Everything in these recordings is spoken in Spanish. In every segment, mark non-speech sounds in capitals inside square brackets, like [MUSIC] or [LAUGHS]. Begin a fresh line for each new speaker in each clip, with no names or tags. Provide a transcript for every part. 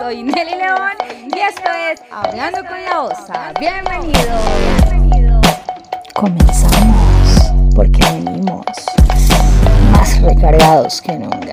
soy Nelly León y esto es Hablando con la Osa. Bienvenido.
Comenzamos porque venimos más recargados que nunca.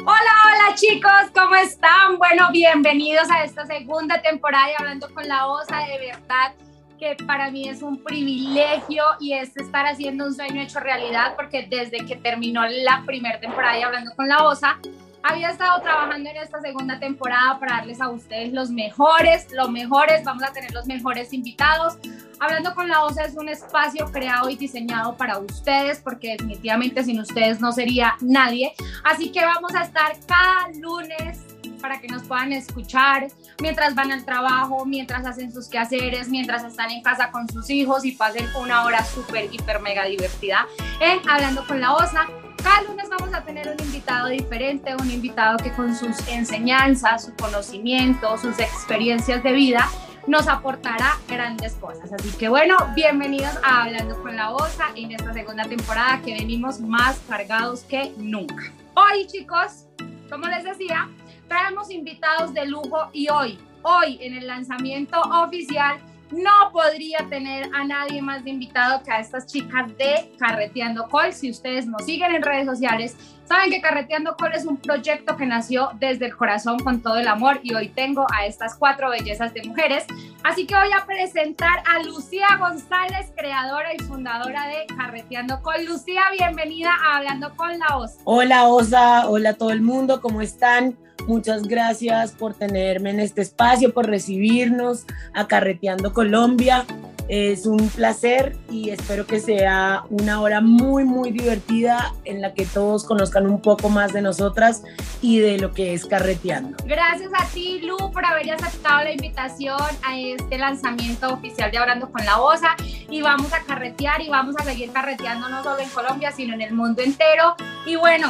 Hola, hola chicos, ¿cómo están? Bueno, bienvenidos a esta segunda temporada de Hablando con la Osa. De verdad que para mí es un privilegio y es estar haciendo un sueño hecho realidad porque desde que terminó la primera temporada de Hablando con la Osa, había estado trabajando en esta segunda temporada para darles a ustedes los mejores, los mejores, vamos a tener los mejores invitados. Hablando con la OSA es un espacio creado y diseñado para ustedes porque definitivamente sin ustedes no sería nadie. Así que vamos a estar cada lunes para que nos puedan escuchar mientras van al trabajo, mientras hacen sus quehaceres, mientras están en casa con sus hijos y pasen una hora súper, hiper, mega divertida en Hablando con la OSA. Cada lunes vamos a tener un invitado diferente, un invitado que con sus enseñanzas, su conocimiento, sus experiencias de vida nos aportará grandes cosas. Así que bueno, bienvenidos a Hablando con la OSA en esta segunda temporada que venimos más cargados que nunca. Hoy chicos, como les decía, traemos invitados de lujo y hoy, hoy en el lanzamiento oficial, no podría tener a nadie más de invitado que a estas chicas de Carreteando Col. Si ustedes nos siguen en redes sociales, saben que Carreteando Col es un proyecto que nació desde el corazón con todo el amor y hoy tengo a estas cuatro bellezas de mujeres. Así que voy a presentar a Lucía González, creadora y fundadora de Carreteando Col. Lucía, bienvenida a Hablando con la Osa.
Hola Osa, hola a todo el mundo, ¿cómo están? Muchas gracias por tenerme en este espacio, por recibirnos a Carreteando Colombia. Es un placer y espero que sea una hora muy, muy divertida en la que todos conozcan un poco más de nosotras y de lo que es carreteando.
Gracias a ti, Lu, por haber aceptado la invitación a este lanzamiento oficial de Hablando con la Osa. Y vamos a carretear y vamos a seguir carreteando no solo en Colombia, sino en el mundo entero. Y bueno,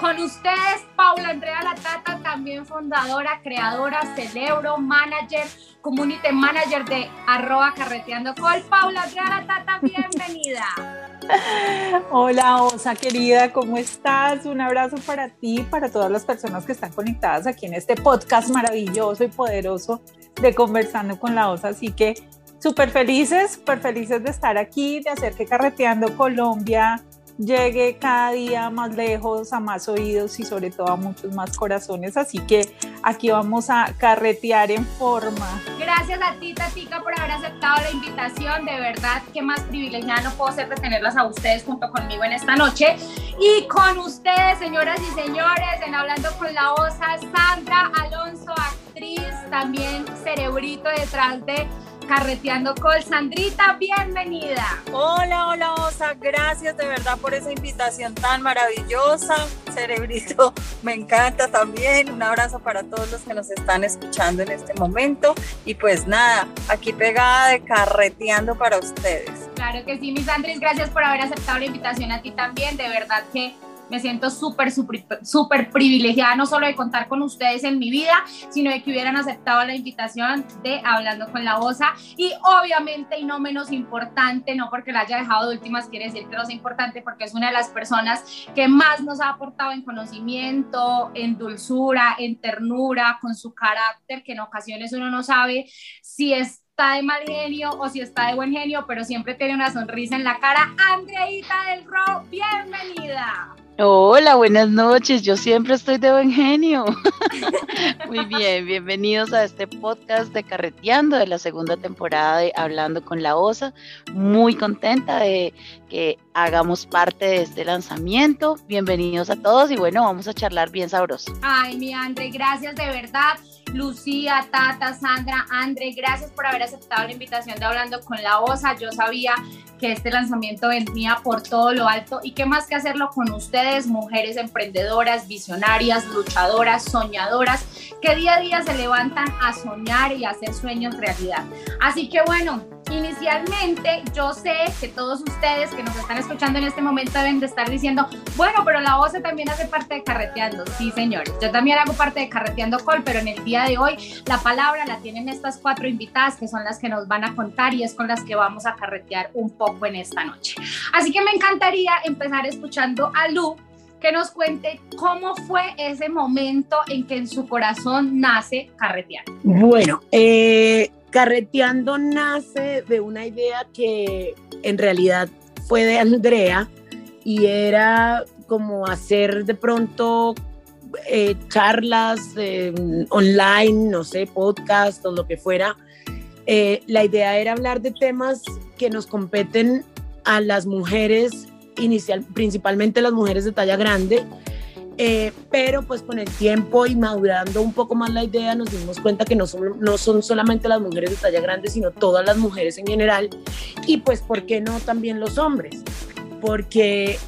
con ustedes, Paula Andrea Latata, también fundadora, creadora, celebro, manager, community manager de arroba carreteando col. Paula Andrea Latata, bienvenida. [LAUGHS]
Hola Osa querida, ¿cómo estás? Un abrazo para ti, para todas las personas que están conectadas aquí en este podcast maravilloso y poderoso de Conversando con la Osa. Así que súper felices, súper felices de estar aquí, de hacer que Carreteando Colombia llegue cada día más lejos, a más oídos y sobre todo a muchos más corazones. Así que aquí vamos a carretear en forma.
Gracias a ti, Tatica, por haber aceptado la invitación. De verdad, que más privilegiada no puedo ser de tenerlas a ustedes junto conmigo en esta noche. Y con ustedes, señoras y señores, en Hablando con la OSA, Sandra Alonso, actriz, también cerebrito detrás de Carreteando Col. Sandrita, bienvenida.
Hola, hola, Osa. Gracias de verdad por esa invitación tan maravillosa. Cerebrito, [LAUGHS] me encanta también. Un abrazo para todos los que nos están escuchando en este momento. Y pues nada, aquí pegada de Carreteando para ustedes.
Claro que sí, mis Andrés. Gracias por haber aceptado la invitación a ti también. De verdad que me siento súper, súper privilegiada no solo de contar con ustedes en mi vida, sino de que hubieran aceptado la invitación de Hablando con la OSA. Y obviamente, y no menos importante, no porque la haya dejado de últimas, quiere decir que no es importante, porque es una de las personas que más nos ha aportado en conocimiento, en dulzura, en ternura, con su carácter, que en ocasiones uno no sabe si está de mal genio o si está de buen genio, pero siempre tiene una sonrisa en la cara. Andreita del Ro, bienvenida.
Hola, buenas noches. Yo siempre estoy de buen genio. [LAUGHS] Muy bien, bienvenidos a este podcast de Carreteando de la segunda temporada de Hablando con la Osa. Muy contenta de que hagamos parte de este lanzamiento. Bienvenidos a todos y bueno, vamos a charlar bien sabroso.
Ay, mi Andre, gracias de verdad. Lucía, Tata, Sandra, Andre, gracias por haber aceptado la invitación de Hablando con la OSA. Yo sabía que este lanzamiento venía por todo lo alto y qué más que hacerlo con ustedes, mujeres emprendedoras, visionarias, luchadoras, soñadoras, que día a día se levantan a soñar y hacer sueños realidad. Así que bueno, inicialmente yo sé que todos ustedes que nos están escuchando en este momento deben de estar diciendo, bueno, pero la voz también hace parte de Carreteando. Sí, señores, yo también hago parte de Carreteando Col, pero en el día de hoy la palabra la tienen estas cuatro invitadas que son las que nos van a contar y es con las que vamos a carretear un poco en esta noche. Así que me encantaría empezar escuchando a Lu que nos cuente cómo fue ese momento en que en su corazón nace Carreteando.
Bueno, eh, Carreteando nace de una idea que en realidad fue de Andrea y era como hacer de pronto eh, charlas eh, online, no sé, podcast o lo que fuera. Eh, la idea era hablar de temas que nos competen a las mujeres, inicial, principalmente las mujeres de talla grande, pero pues con el tiempo y madurando un poco más la idea nos dimos cuenta que no son, no son solamente las mujeres de talla grande, sino todas las mujeres en general y pues, ¿por qué no también los hombres? Porque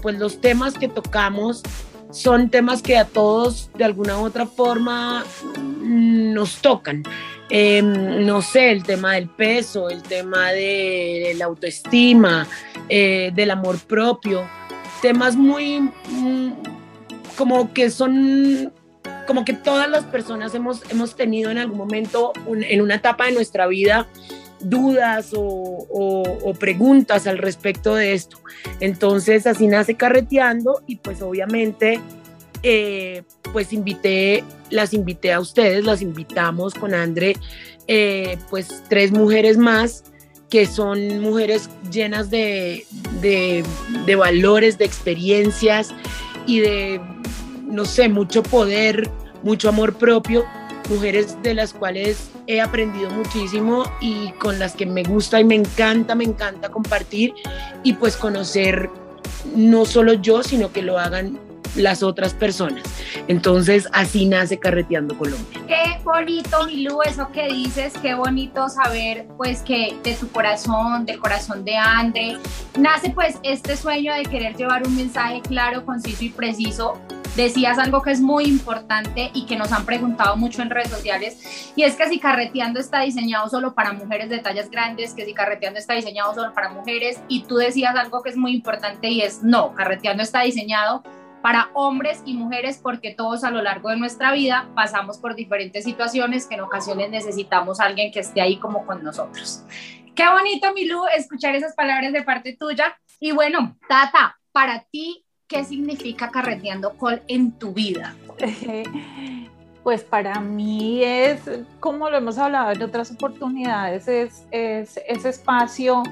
pues los temas que tocamos son temas que a todos de alguna u otra forma nos tocan. Em, no sé, el tema del peso, el tema de, la autoestima, eh, del amor propio, temas muy mm, como que son como que todas las personas hemos, hemos tenido en algún momento en una etapa de nuestra vida dudas o, preguntas al respecto de esto. Entonces así nace Carreteando y pues obviamente eh, pues invité, las invité a ustedes, las invitamos con André, eh, pues tres mujeres más que son mujeres llenas de, de, de valores, de experiencias y de, no sé, mucho poder, mucho amor propio mujeres de las cuales he aprendido muchísimo y con las que me gusta y me encanta, me encanta compartir y pues conocer no solo yo, sino que lo hagan las otras personas. Entonces, así nace Carreteando Colombia.
Qué bonito, Milú, eso que dices, qué bonito saber, pues, que de tu corazón, del corazón de Andre, nace, pues, este sueño de querer llevar un mensaje claro, conciso y preciso decías algo que es muy importante y que nos han preguntado mucho en redes sociales, y es que si carreteando está diseñado solo para mujeres de tallas grandes, que si carreteando está diseñado solo para mujeres, y tú decías algo que es muy importante y es, no, carreteando está diseñado para hombres y mujeres porque todos a lo largo de nuestra vida pasamos por diferentes situaciones que en ocasiones necesitamos alguien que esté ahí como con nosotros. Qué bonito, Milú, escuchar esas palabras de parte tuya. Y bueno, Tata, para ti, ¿qué significa carreteando col en tu vida? [LAUGHS]
Pues para mí es, como lo hemos hablado en otras oportunidades, es, es ese espacio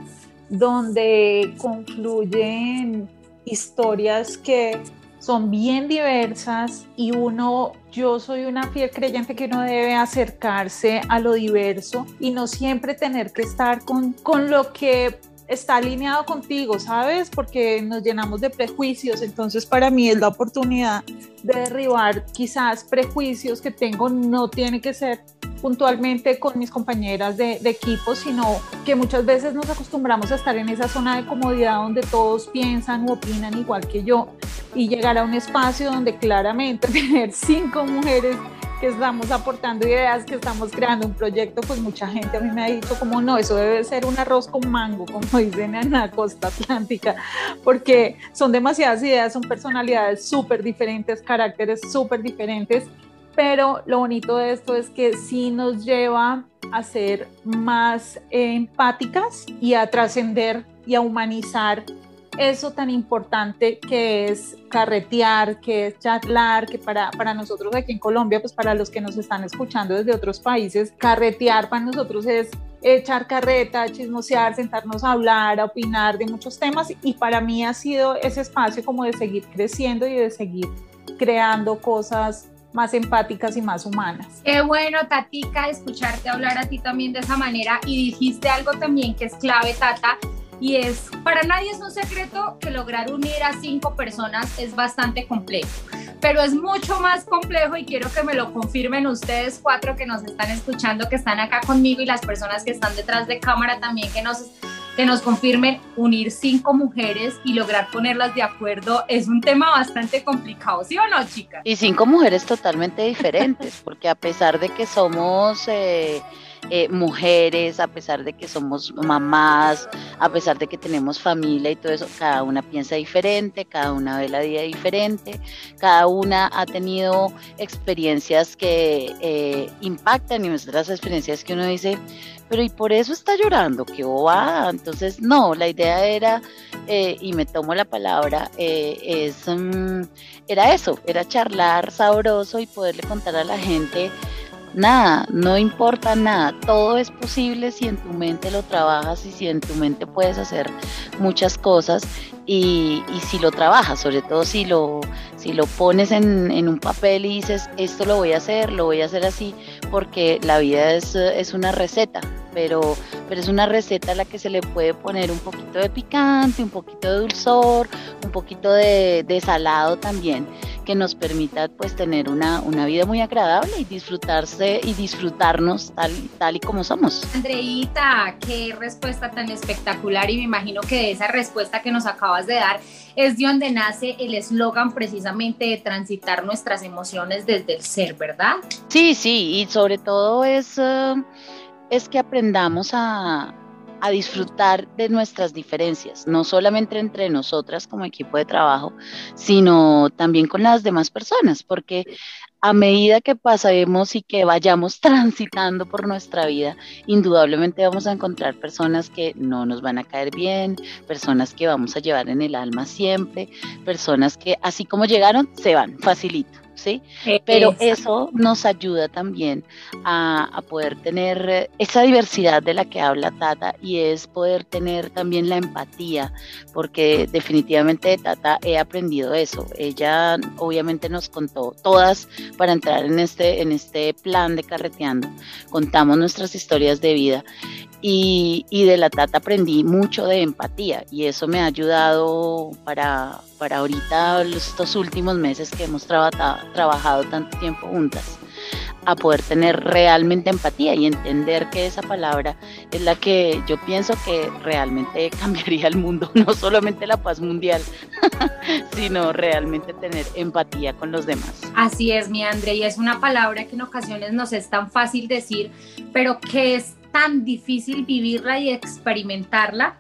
donde confluyen historias que son bien diversas y uno, yo soy una fiel creyente que uno debe acercarse a lo diverso y no siempre tener que estar con, con lo que está alineado contigo, ¿sabes? Porque nos llenamos de prejuicios, entonces para mí es la oportunidad de derribar quizás prejuicios que tengo, no tiene que ser puntualmente con mis compañeras de, equipo, sino que muchas veces nos acostumbramos a estar en esa zona de comodidad donde todos piensan u opinan igual que yo y llegar a un espacio donde claramente [LAUGHS] tener cinco mujeres que estamos aportando ideas, que estamos creando un proyecto, pues mucha gente a mí me ha dicho como no, eso debe ser un arroz con mango, como [LAUGHS] dicen en la costa atlántica, porque son demasiadas ideas, son personalidades súper diferentes, caracteres súper diferentes, pero lo bonito de esto es que sí nos lleva a ser más empáticas y a trascender y a humanizar eso tan importante que es carretear, que es charlar, que para, para nosotros aquí en Colombia, pues para los que nos están escuchando desde otros países, carretear para nosotros es echar carreta, chismosear, sentarnos a hablar, a opinar de muchos temas y para mí ha sido ese espacio como de seguir creciendo y de seguir creando cosas más empáticas y más humanas.
Qué bueno, Tatica, escucharte hablar a ti también de esa manera y dijiste algo también que es clave, Tata, y es, para nadie es un secreto que lograr unir a cinco personas es bastante complejo, pero es mucho más complejo y quiero que me lo confirmen ustedes cuatro que nos están escuchando, que están acá conmigo y las personas que están detrás de cámara también que nos que nos confirmen unir cinco mujeres y lograr ponerlas de acuerdo es un tema bastante complicado, ¿sí o no, chicas?
Y cinco mujeres totalmente diferentes, porque a pesar de que somos eh, eh, mujeres, a pesar de que somos mamás, a pesar de que tenemos familia y todo eso, cada una piensa diferente, cada una ve la vida diferente, cada una ha tenido experiencias que eh, impactan y nuestras experiencias que uno dice, pero y por eso está llorando, qué bobada. Entonces, no, la idea era, eh, y me tomo la palabra, eh, es, mm, era eso, era charlar sabroso y poderle contar a la gente nada, no importa nada, todo es posible si en tu mente lo trabajas y si en tu mente puedes hacer muchas cosas y, si lo trabajas, sobre todo si lo, si lo pones en, un papel y dices, esto lo voy a hacer, lo voy a hacer así, porque la vida es, es una receta, pero, pero es una receta a la que se le puede poner un poquito de picante, un poquito de dulzor, un poquito de, de salado también que nos permita pues tener una, una vida muy agradable y disfrutarse y disfrutarnos tal, tal y como somos.
Andreita, qué respuesta tan espectacular y me imagino que de esa respuesta que nos acabas de dar es de donde nace el eslogan precisamente de transitar nuestras emociones desde el ser, ¿verdad?
Sí, sí, y sobre todo es, eh, es que aprendamos a, a disfrutar de nuestras diferencias, no solamente entre nosotras como equipo de trabajo, sino también con las demás personas, porque a medida que pasemos y que vayamos [LAUGHS] transitando por nuestra vida, indudablemente vamos a encontrar personas que no nos van a caer bien, personas que vamos a llevar en el alma siempre, personas que así como llegaron, se van, facilito. ¿Sí? Pero eso nos ayuda también a, poder tener esa diversidad de la que habla Tata y es poder tener también la empatía, porque definitivamente de Tata he aprendido eso. Ella obviamente nos contó todas para entrar en este, en este plan de carreteando, contamos nuestras historias de vida y, de la Tata aprendí mucho de empatía y eso me ha ayudado para, para ahorita estos últimos meses que hemos trabajado tanto tiempo juntas a poder tener realmente empatía y entender que esa palabra es la que yo pienso que realmente [LAUGHS] cambiaría el mundo, no solamente la paz mundial, [LAUGHS] sino realmente tener empatía con los demás.
Así es, mi André, y es una palabra que en ocasiones nos es tan fácil decir, pero que es tan difícil vivirla y experimentarla.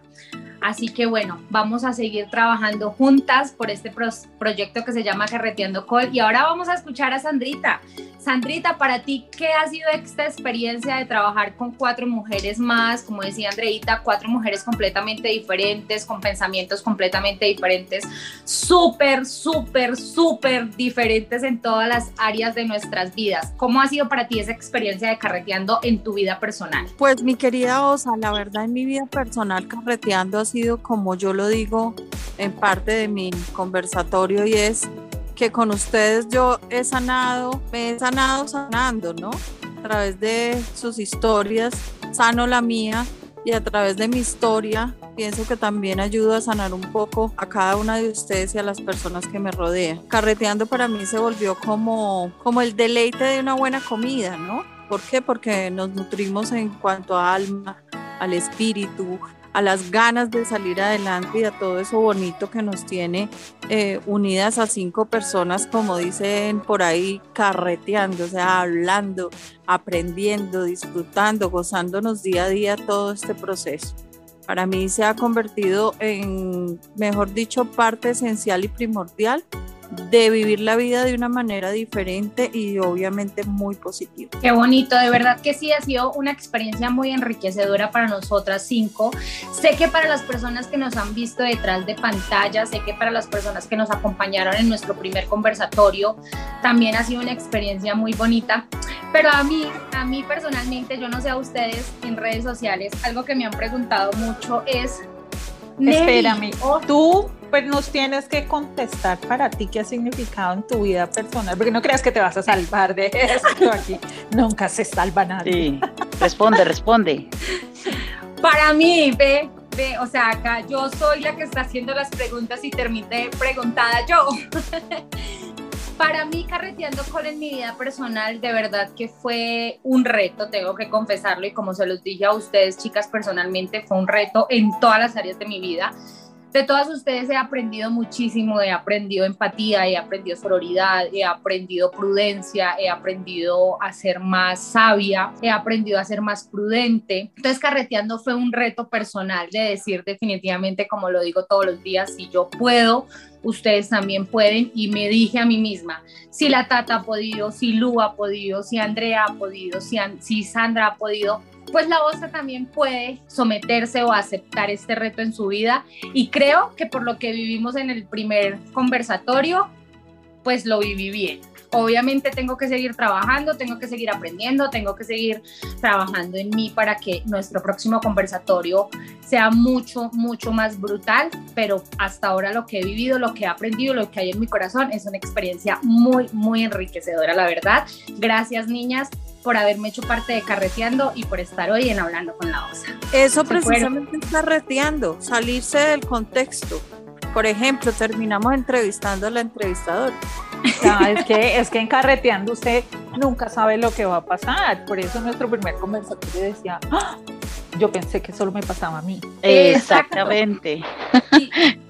Así que bueno, vamos a seguir trabajando juntas por este proyecto que se llama Carreteando Col. Y ahora vamos a escuchar a Sandrita. Sandrita, para ti, ¿qué ha sido esta experiencia de trabajar con cuatro mujeres más? Como decía Andreita, cuatro mujeres completamente diferentes, con pensamientos completamente diferentes, súper, súper, súper diferentes en todas las áreas de nuestras vidas. ¿Cómo ha sido para ti esa experiencia de carreteando en tu vida personal?
Pues mi querida Osa, la verdad en mi vida personal carreteando ha sido como yo lo digo en parte de mi conversatorio y es que con ustedes yo he sanado, me he sanado sanando, ¿no? A través de sus historias, sano la mía y a través de mi historia pienso que también ayudo a sanar un poco a cada una de ustedes y a las personas que me rodean. Carreteando para mí se volvió como, como el deleite de una buena comida, ¿no? ¿Por qué? Porque nos nutrimos en cuanto a alma, al espíritu, a las ganas de salir adelante y a todo eso bonito que nos tiene eh, unidas a cinco personas, como dicen por ahí, carreteando, o sea, hablando, aprendiendo, disfrutando, gozándonos día a día todo este proceso. Para mí se ha convertido en, mejor dicho, parte esencial y primordial de vivir la vida de una manera diferente y obviamente muy positiva.
Qué bonito, de verdad que sí ha sido una experiencia muy enriquecedora para nosotras cinco. Sé que para las personas que nos han visto detrás de pantalla, sé que para las personas que nos acompañaron en nuestro primer conversatorio, también ha sido una experiencia muy bonita. Pero a mí, a mí personalmente, yo no sé a ustedes en redes sociales, algo que me han preguntado mucho es
Espérame, tú pues nos tienes que contestar para ti qué ha significado en tu vida personal, porque no creas que te vas a salvar de [LAUGHS] esto aquí. Nunca se salva nadie.
Sí, responde, responde.
Para mí, ve, ve, o sea, acá yo soy la que está haciendo las preguntas y terminé preguntada yo. [LAUGHS] Para mí, carreteando con en mi vida personal, de verdad que fue un reto, tengo que confesarlo, y como se los dije a ustedes, chicas, personalmente, fue un reto en todas las áreas de mi vida De todas ustedes he aprendido muchísimo, he aprendido empatía, he aprendido sororidad, he aprendido prudencia, he aprendido a ser más sabia, he aprendido a ser más prudente. Entonces carreteando fue un reto personal de decir definitivamente, como lo digo todos los días, si yo puedo, ustedes también pueden. Y me dije a mí misma, si la Tata ha podido, si Lu ha podido, si Andrea ha podido, si, si Sandra ha podido, pues la OSA también puede someterse o aceptar este reto en su vida y creo que por lo que vivimos en el primer conversatorio, pues lo viví bien. Obviamente tengo que seguir trabajando, tengo que seguir aprendiendo, tengo que seguir trabajando en mí para que nuestro próximo conversatorio sea mucho, mucho más brutal, pero hasta ahora lo que he vivido, lo que he aprendido, lo que hay en mi corazón es una experiencia muy, muy enriquecedora, la verdad. Gracias, niñas por haberme hecho parte de Carreteando y por estar hoy en Hablando con la OSA.
Eso precisamente es Carreteando, salirse del contexto. Por ejemplo, terminamos entrevistando a la entrevistadora. [LAUGHS]
es, que, es que en Carreteando usted nunca sabe lo que va a pasar. Por eso nuestro primer conversatorio decía, ¡Ah! yo pensé que solo me pasaba a mí.
Exactamente. [LAUGHS]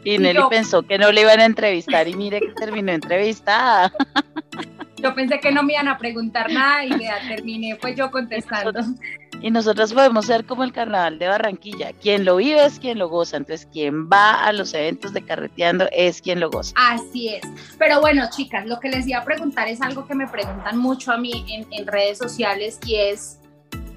Y, Nelly pensó que no le iban a entrevistar y mire que terminó entrevistada. [LAUGHS]
Yo pensé que no me iban a preguntar nada y ya terminé pues yo contestando. [LAUGHS]
Y nosotros podemos ser como el carnaval de Barranquilla. Quien lo vive es quien lo goza. Entonces, quien va a los eventos de carreteando es quien lo goza.
Así es. Pero bueno, chicas, lo que les iba a preguntar es algo que me preguntan mucho a mí en, en redes sociales y es,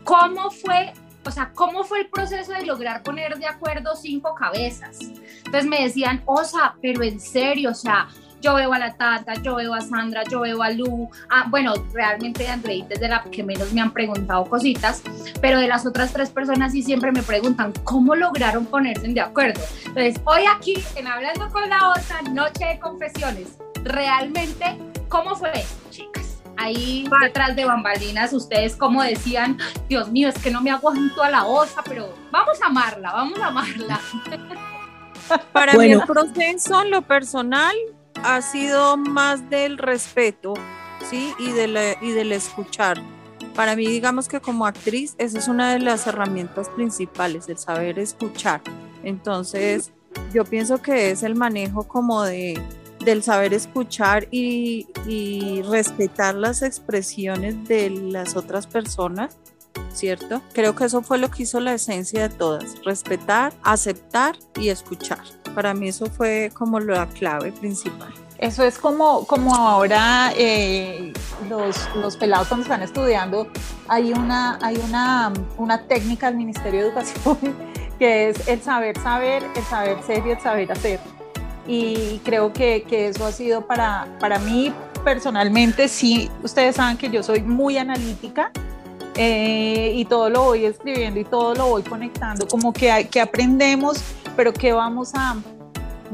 ¿cómo fue o sea, ¿cómo fue el proceso de lograr poner de acuerdo cinco cabezas? Entonces me decían, Osa, pero en serio, o sea, yo veo a la Tata, yo veo a Sandra, yo veo a Lu, ah, bueno, realmente de Andreita es de la que menos me han preguntado cositas, pero de las otras tres personas sí siempre me preguntan cómo lograron ponerse de acuerdo. Entonces, hoy aquí en Hablando con la Osa, Noche de Confesiones, realmente, ¿cómo fue chicas? ahí detrás de bambalinas, ustedes como decían, Dios mío, es que no me aguanto a la osa, pero vamos a amarla, vamos a amarla. [LAUGHS]
Para mí el proceso lo personal ha sido más del respeto, ¿sí? Y, de y del escuchar. Para mí, digamos que como actriz, esa es una de las herramientas principales, el saber escuchar. Entonces, yo pienso que es el manejo como de, del saber escuchar y, y respetar las expresiones de las otras personas, ¿cierto? Creo que eso fue lo que hizo la esencia de todas, respetar, aceptar y escuchar. Para mí eso fue como la clave principal.
Eso es como, como ahora eh, los, los, pelados cuando están estudiando, hay una, hay una, una técnica del Ministerio de Educación [LAUGHS] que es el saber saber, el saber ser y el saber hacer. Y creo que, que eso ha sido para, para mí personalmente, sí, ustedes saben que yo soy muy analítica, eh, y todo lo voy escribiendo y todo lo voy conectando, como que, que aprendemos, pero que vamos a,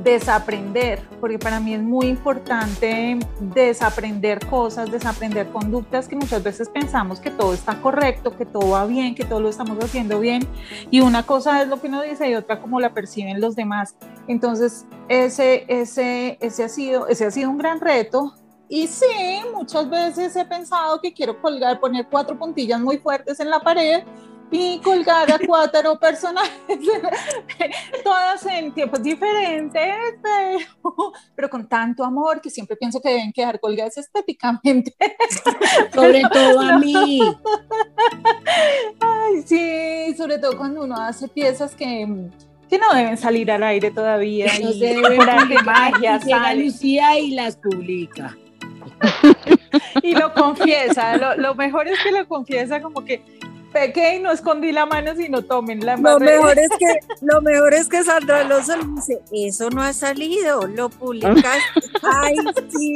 desaprender, porque para mí es muy importante desaprender cosas, desaprender conductas que muchas veces pensamos que todo está correcto, que todo va bien, que todo lo estamos haciendo bien, y una cosa es lo que uno dice y otra como la perciben los demás. Entonces, ese, ese, ese, ha, sido, ese ha sido un gran reto. Y sí, muchas veces he pensado que quiero colgar, poner cuatro puntillas muy fuertes en la pared y colgar a [LAUGHS] cuatro personajes, [LAUGHS] todas en tiempos diferentes, pero, con tanto amor que siempre pienso que deben quedar colgadas estéticamente. [LAUGHS]
Sobre todo a mí.
Ay, sí, sobre todo cuando uno hace piezas que, que no deben salir al aire todavía.
No y se deben magia, llega Lucía y las publica. [LAUGHS]
y lo confiesa, lo, lo, mejor es que lo confiesa como que pequé y no escondí la mano, sino tomen la mano.
Lo mejor es que, [LAUGHS] lo mejor es que Sandra Alonso le dice, eso no ha salido, lo publicas. [LAUGHS] Ay, sí.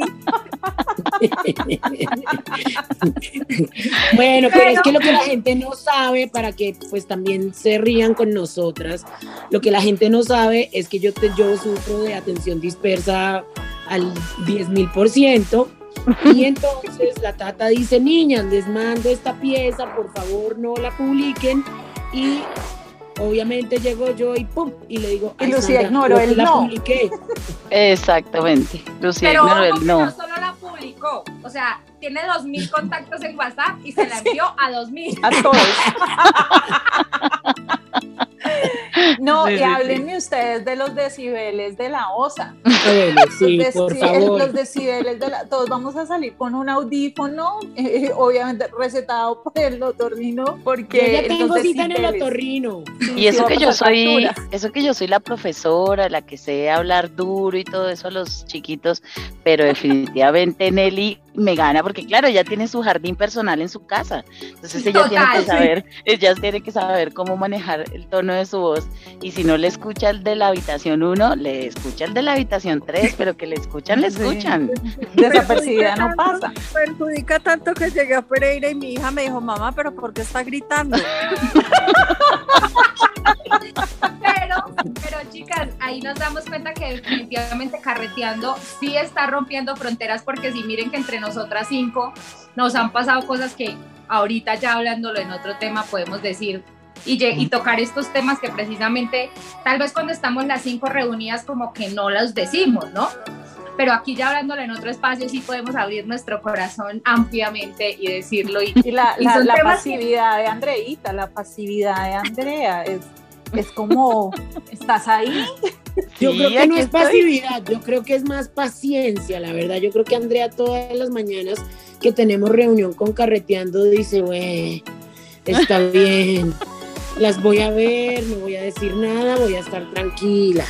bueno, pero, es que lo que la gente no sabe, para que pues también se rían con nosotras, lo que la gente no sabe es que yo, te, yo sufro de atención dispersa al 10 mil por ciento y entonces la tata dice, niñas, les mando esta pieza, por favor no la publiquen. Y obviamente llego yo y pum, y le digo,
y Lucía ignoró el
la
no.
publiqué.
Exactamente, Lucía
Pero
ignoró
el
no.
no solo la publicó, o sea, tiene dos mil contactos en WhatsApp y se la [LAUGHS] envió a dos mil.
A todos. [LAUGHS] No,
Sí,
y
sí,
háblenme ustedes de los decibeles de la osa.
Sí,
los,
por
deci-
favor.
los decibeles de la. Todos vamos a salir con un audífono, eh, obviamente recetado por el otorrino,
Yo
porque.
ya tengo
los
cita en el otorrino.
sí,
Y
sí
eso que yo soy,
factura.
eso que yo soy la profesora, la que sé hablar duro y todo eso a los chiquitos, pero definitivamente Nelly me gana porque claro, ella tiene su jardín personal en su casa. Entonces ella tiene que
sí.
saber, ella tiene que saber cómo manejar el tono de su voz. Y si no le escucha el de la habitación 1, le escucha el de la habitación 3, pero que le escuchan, le
Sí.
escuchan.
Desapercibida no pasa.
Perjudica tanto que llegué a Pereira y mi hija me dijo, mamá, pero ¿por qué está gritando?
Pero, pero chicas, ahí nos damos cuenta que definitivamente carreteando sí está rompiendo fronteras porque si miren que entre nosotras cinco nos han pasado cosas que ahorita ya hablándolo en otro tema podemos decir y, y tocar estos temas que precisamente tal vez cuando estamos las cinco reunidas como que no los decimos, ¿no? Pero aquí ya hablándolo en otro espacio sí podemos abrir nuestro corazón ampliamente y decirlo y
Y la,
Y
la- la
temas que-
pasividad de Andreita, la pasividad de Andrea, es, es como, ¿estás ahí?
Yo
Sí,
creo que no es
estoy.
pasividad, yo creo que es más paciencia, la verdad. Yo creo que Andrea todas las mañanas que tenemos reunión con Carreteando dice, güey, está [LAUGHS] bien, las voy a ver, no voy a decir nada, voy a estar tranquila.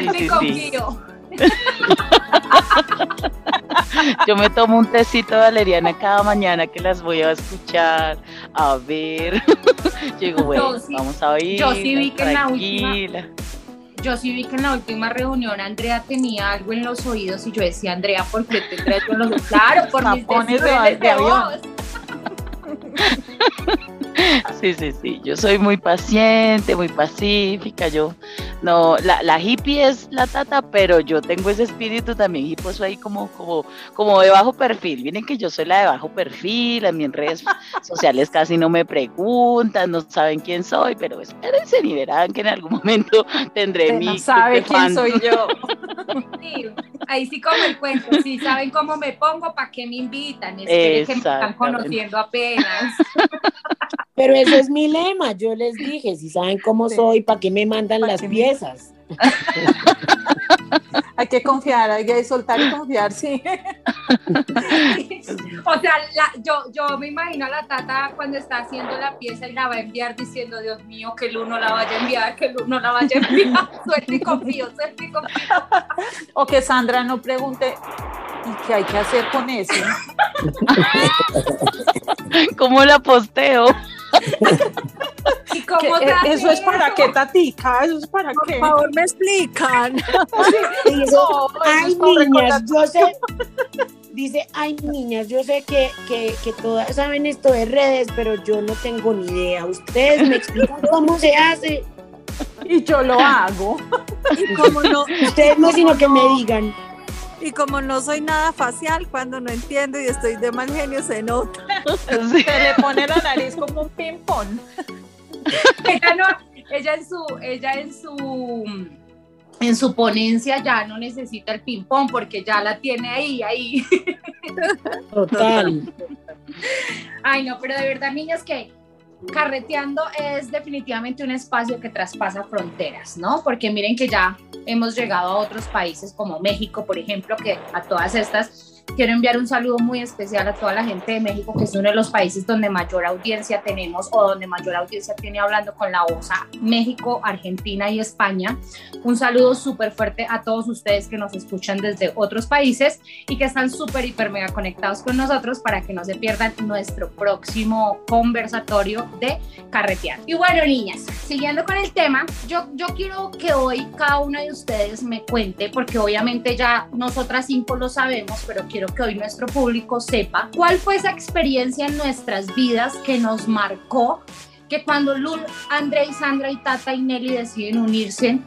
sí, sí.
confío. [LAUGHS] [LAUGHS]
Yo me tomo un tecito de valeriana cada mañana que las voy a escuchar, a ver. [LAUGHS] Yo digo, bueno,
sí.
vamos a oír.
Yo sí vi que en la última-. Yo sí vi que en la última reunión Andrea tenía algo en los oídos y yo decía, Andrea, ¿por qué tendrás yo en los oídos? Claro, por mis decibeles
de
de voz. [LAUGHS]
Sí, sí, sí. Yo soy muy paciente, muy pacífica. Yo, no, la, la hippie es la tata, pero yo tengo ese espíritu también hiposo ahí como, como, como de bajo perfil. Miren que yo soy la de bajo perfil, a mí en redes [LAUGHS] sociales casi no me preguntan, no saben quién soy, pero espérense y verán que en algún momento tendré mi
no sabe quién
fans.
soy yo. [LAUGHS]
Sí, ahí sí como el cuento, sí saben cómo me pongo, ¿para qué me invitan? Es que me están conociendo apenas. [LAUGHS]
Pero ese es mi lema, yo les dije, si saben cómo
Sí.
soy, ¿para qué me mandan
¿Pa'
las
me-
piezas? [LAUGHS]
Hay que confiar, hay que soltar y confiar, sí. [LAUGHS]
O sea, la- yo, yo me imagino a la tata cuando está haciendo la pieza y la va a enviar diciendo, Dios mío, que el uno la vaya a enviar, que el uno la vaya a enviar. Suerte y confío, suerte y confío.
O que Sandra no pregunte, ¿y qué hay que hacer con eso? [LAUGHS]
¿Cómo la posteo? [LAUGHS]
¿Y cómo
¿Qué-
se hace
¿Eso es para qué, Tatica? ¿Eso es para
Por
qué?
favor, me explican. [LAUGHS]
Dice,
No,
ay niñas, yo sé, dice, ay niñas, yo sé que, que, que todas saben esto de redes, pero yo no tengo ni idea. Ustedes me explican cómo se hace.
Y yo lo hago.
Y como no,
Ustedes no, sino que me digan.
Y como no soy nada facial, cuando no entiendo y estoy de mal genio, se nota.
Sí.
Se le pone la nariz como un ping-pong. [LAUGHS]
ella no, ella en su, ella en su, en su ponencia ya no necesita el ping pong porque ya la tiene ahí, ahí.
Total.
Ay, no, pero de verdad, niñas, que carreteando es definitivamente un espacio que traspasa fronteras, ¿no? Porque miren que ya hemos llegado a otros países como México, por ejemplo, que a todas estas quiero enviar un saludo muy especial a toda la gente de México, que es uno de los países donde mayor audiencia tenemos o donde mayor audiencia tiene hablando con la OSA, México, Argentina y España. Un saludo súper fuerte a todos ustedes que nos escuchan desde otros países y que están súper, hiper, mega conectados con nosotros para que no se pierdan nuestro próximo conversatorio de carretear. Y bueno, niñas, siguiendo con el tema, yo, yo quiero que hoy cada una de ustedes me cuente, porque obviamente ya nosotras cinco lo sabemos, pero quiero que hoy nuestro público sepa cuál fue esa experiencia en nuestras vidas que nos marcó, que cuando Lul, André y Sandra y Tata y Nelly deciden unirse,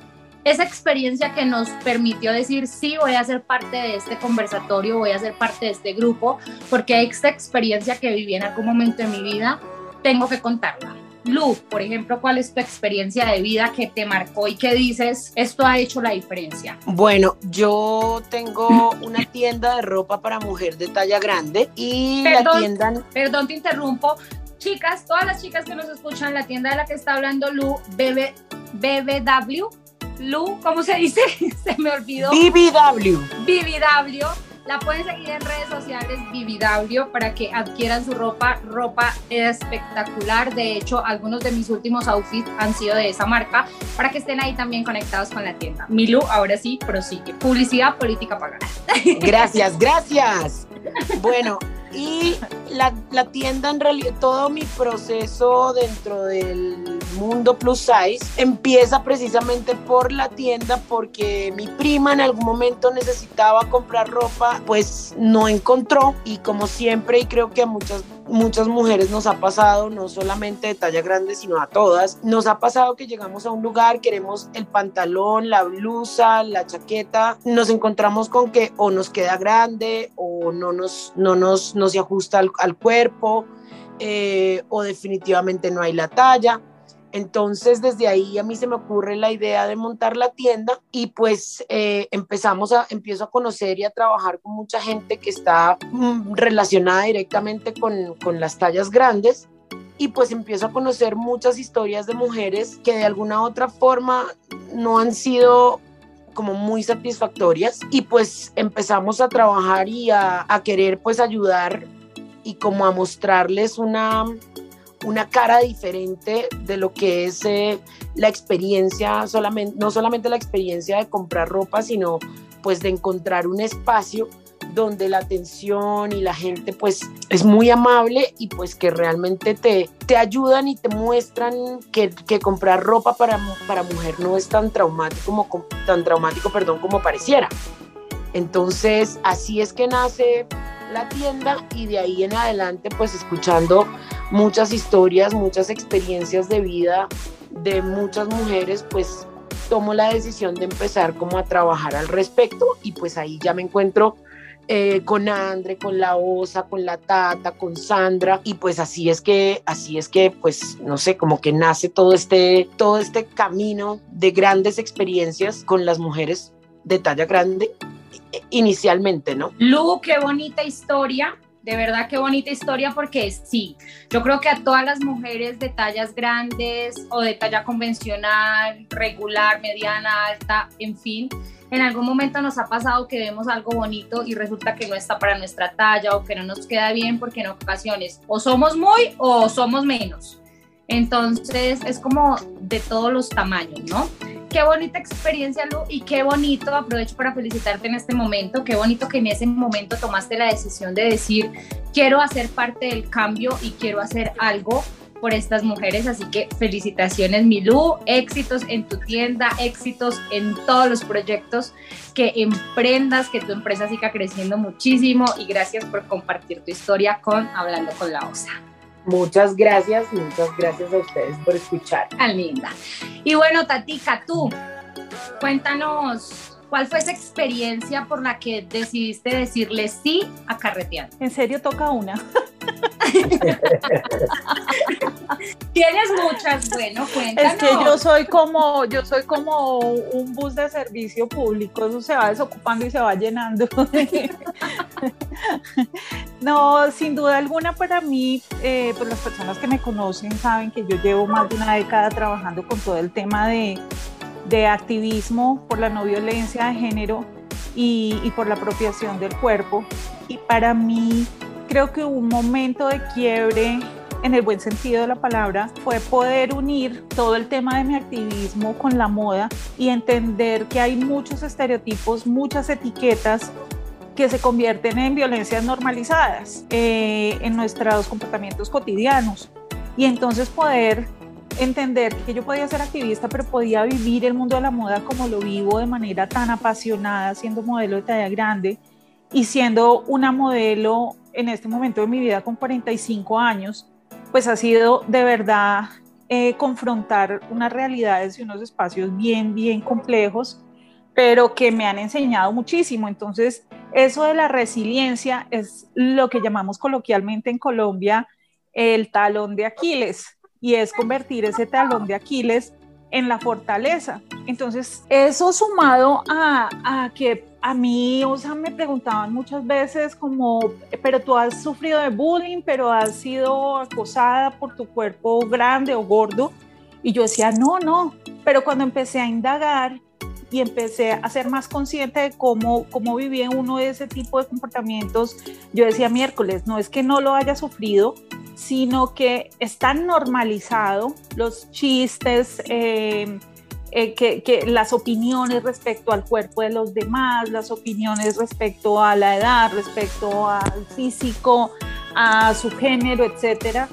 esa experiencia que nos permitió decir, sí, voy a ser parte de este conversatorio, voy a ser parte de este grupo, porque esta experiencia que viví en algún momento de mi vida, tengo que contarla. Lu, por ejemplo, ¿cuál es tu experiencia de vida que te marcó y que dices, esto ha hecho la diferencia?
Bueno, yo tengo una tienda de ropa para mujer de talla grande y la tienda
Perdón, te interrumpo. chicas, todas las chicas que nos escuchan, la tienda de la que está hablando Lu, BB, BBW, Lu, ¿cómo se dice? [LAUGHS] se me olvidó.
BBW.
BBW. La pueden seguir en redes sociales BBW para que adquieran su ropa, ropa espectacular. De hecho, algunos de mis últimos outfits han sido de esa marca para que estén ahí también conectados con la tienda. Milu, ahora sí, prosigue. Publicidad, política pagada.
Gracias, gracias. Bueno, y la, la, tienda, en realidad, todo mi proceso dentro del mundo plus size empieza precisamente por la tienda porque mi prima en algún momento necesitaba comprar ropa, pues no encontró y como siempre y creo que a muchas muchas mujeres nos ha pasado, no solamente de talla grande, sino a todas, nos ha pasado que llegamos a un lugar, queremos el pantalón, la blusa, la chaqueta, nos encontramos con que o nos queda grande o no nos, no nos, no se ajusta al, cuerpo eh, o definitivamente no hay la talla. Entonces, desde ahí a mí se me ocurre la idea de montar la tienda y pues eh, empezamos a, empiezo a conocer y a trabajar con mucha gente que está mm, relacionada directamente con, con las tallas grandes. Y pues empiezo a conocer muchas historias de mujeres que de alguna u otra forma no han sido como muy satisfactorias. Y pues empezamos a trabajar y a, a querer pues ayudar y como a mostrarles una, una cara diferente de lo que es eh, la experiencia, no solamente la experiencia de comprar ropa, sino pues de encontrar un espacio donde la atención y la gente pues es muy amable y pues que realmente te, te ayudan y te muestran que, que comprar ropa para, para mujer no es tan traumático como, tan traumático, perdón, como pareciera. Entonces, así es que nace la tienda y de ahí en adelante pues escuchando muchas historias, muchas experiencias de vida de muchas mujeres pues tomo la decisión de empezar como a trabajar al respecto y pues ahí ya me encuentro eh, con Andre, con la Osa, con la Tata, con Sandra y pues así es que así es que pues no sé como que nace todo este todo este camino de grandes experiencias con las mujeres de talla grande inicialmente, ¿no?
Lu, qué bonita historia. De verdad, qué bonita historia porque sí, yo creo que a todas las mujeres de tallas grandes o de talla convencional, regular, mediana, alta, en fin, en algún momento nos ha pasado que vemos algo bonito y resulta que no está para nuestra talla o que no nos queda bien porque en ocasiones o somos muy o somos menos. Entonces es como de todos los tamaños, ¿no? Qué bonita experiencia, Lu, y qué bonito, aprovecho para felicitarte en este momento, qué bonito que en ese momento tomaste la decisión de decir, quiero hacer parte del cambio y quiero hacer algo por estas mujeres, así que felicitaciones Milú, éxitos en tu tienda, éxitos en todos los proyectos que emprendas, que tu empresa siga creciendo muchísimo y gracias por compartir tu historia con Hablando con la OSA.
Muchas gracias, muchas gracias a ustedes por escuchar.
Tan linda. Y bueno, Tatica, tú, cuéntanos cuál fue esa experiencia por la que decidiste decirle sí a carretear.
¿En serio toca una? [LAUGHS] [LAUGHS]
Tienes muchas, bueno, cuéntanos.
Es que yo soy como, yo soy como un bus de servicio público, eso se va desocupando y se va llenando. [LAUGHS] no, sin duda alguna para mí, eh, pues las personas que me conocen saben que yo llevo más de una década trabajando con todo el tema de, de activismo por la no violencia de género y, y por la apropiación del cuerpo. Y para mí creo que un momento de quiebre en el buen sentido de la palabra, fue poder unir todo el tema de mi activismo con la moda y entender que hay muchos estereotipos, muchas etiquetas que se convierten en violencias normalizadas eh, en nuestros comportamientos cotidianos. Y entonces poder entender que yo podía ser activista, pero podía vivir el mundo de la moda como lo vivo de manera tan apasionada, siendo modelo de talla grande y siendo una modelo en este momento de mi vida con 45 años, pues ha sido de verdad eh, confrontar unas realidades y unos espacios bien, bien complejos, pero que me han enseñado muchísimo. Entonces, eso de la resiliencia es lo que llamamos coloquialmente en Colombia el talón de Aquiles, y es convertir ese talón de Aquiles en la fortaleza. Entonces, eso sumado a, a que a mí, o sea, me preguntaban muchas veces como, pero tú has sufrido de bullying, pero has sido acosada por tu cuerpo grande o gordo. Y yo decía, no, no. Pero cuando empecé a indagar y empecé a ser más consciente de cómo, cómo vivía uno de ese tipo de comportamientos, yo decía miércoles, no es que no lo haya sufrido, sino que está normalizado los chistes. Eh, eh, que, las opiniones respecto al cuerpo de los demás, las opiniones respecto a la edad, respecto al físico, a su género, etcétera,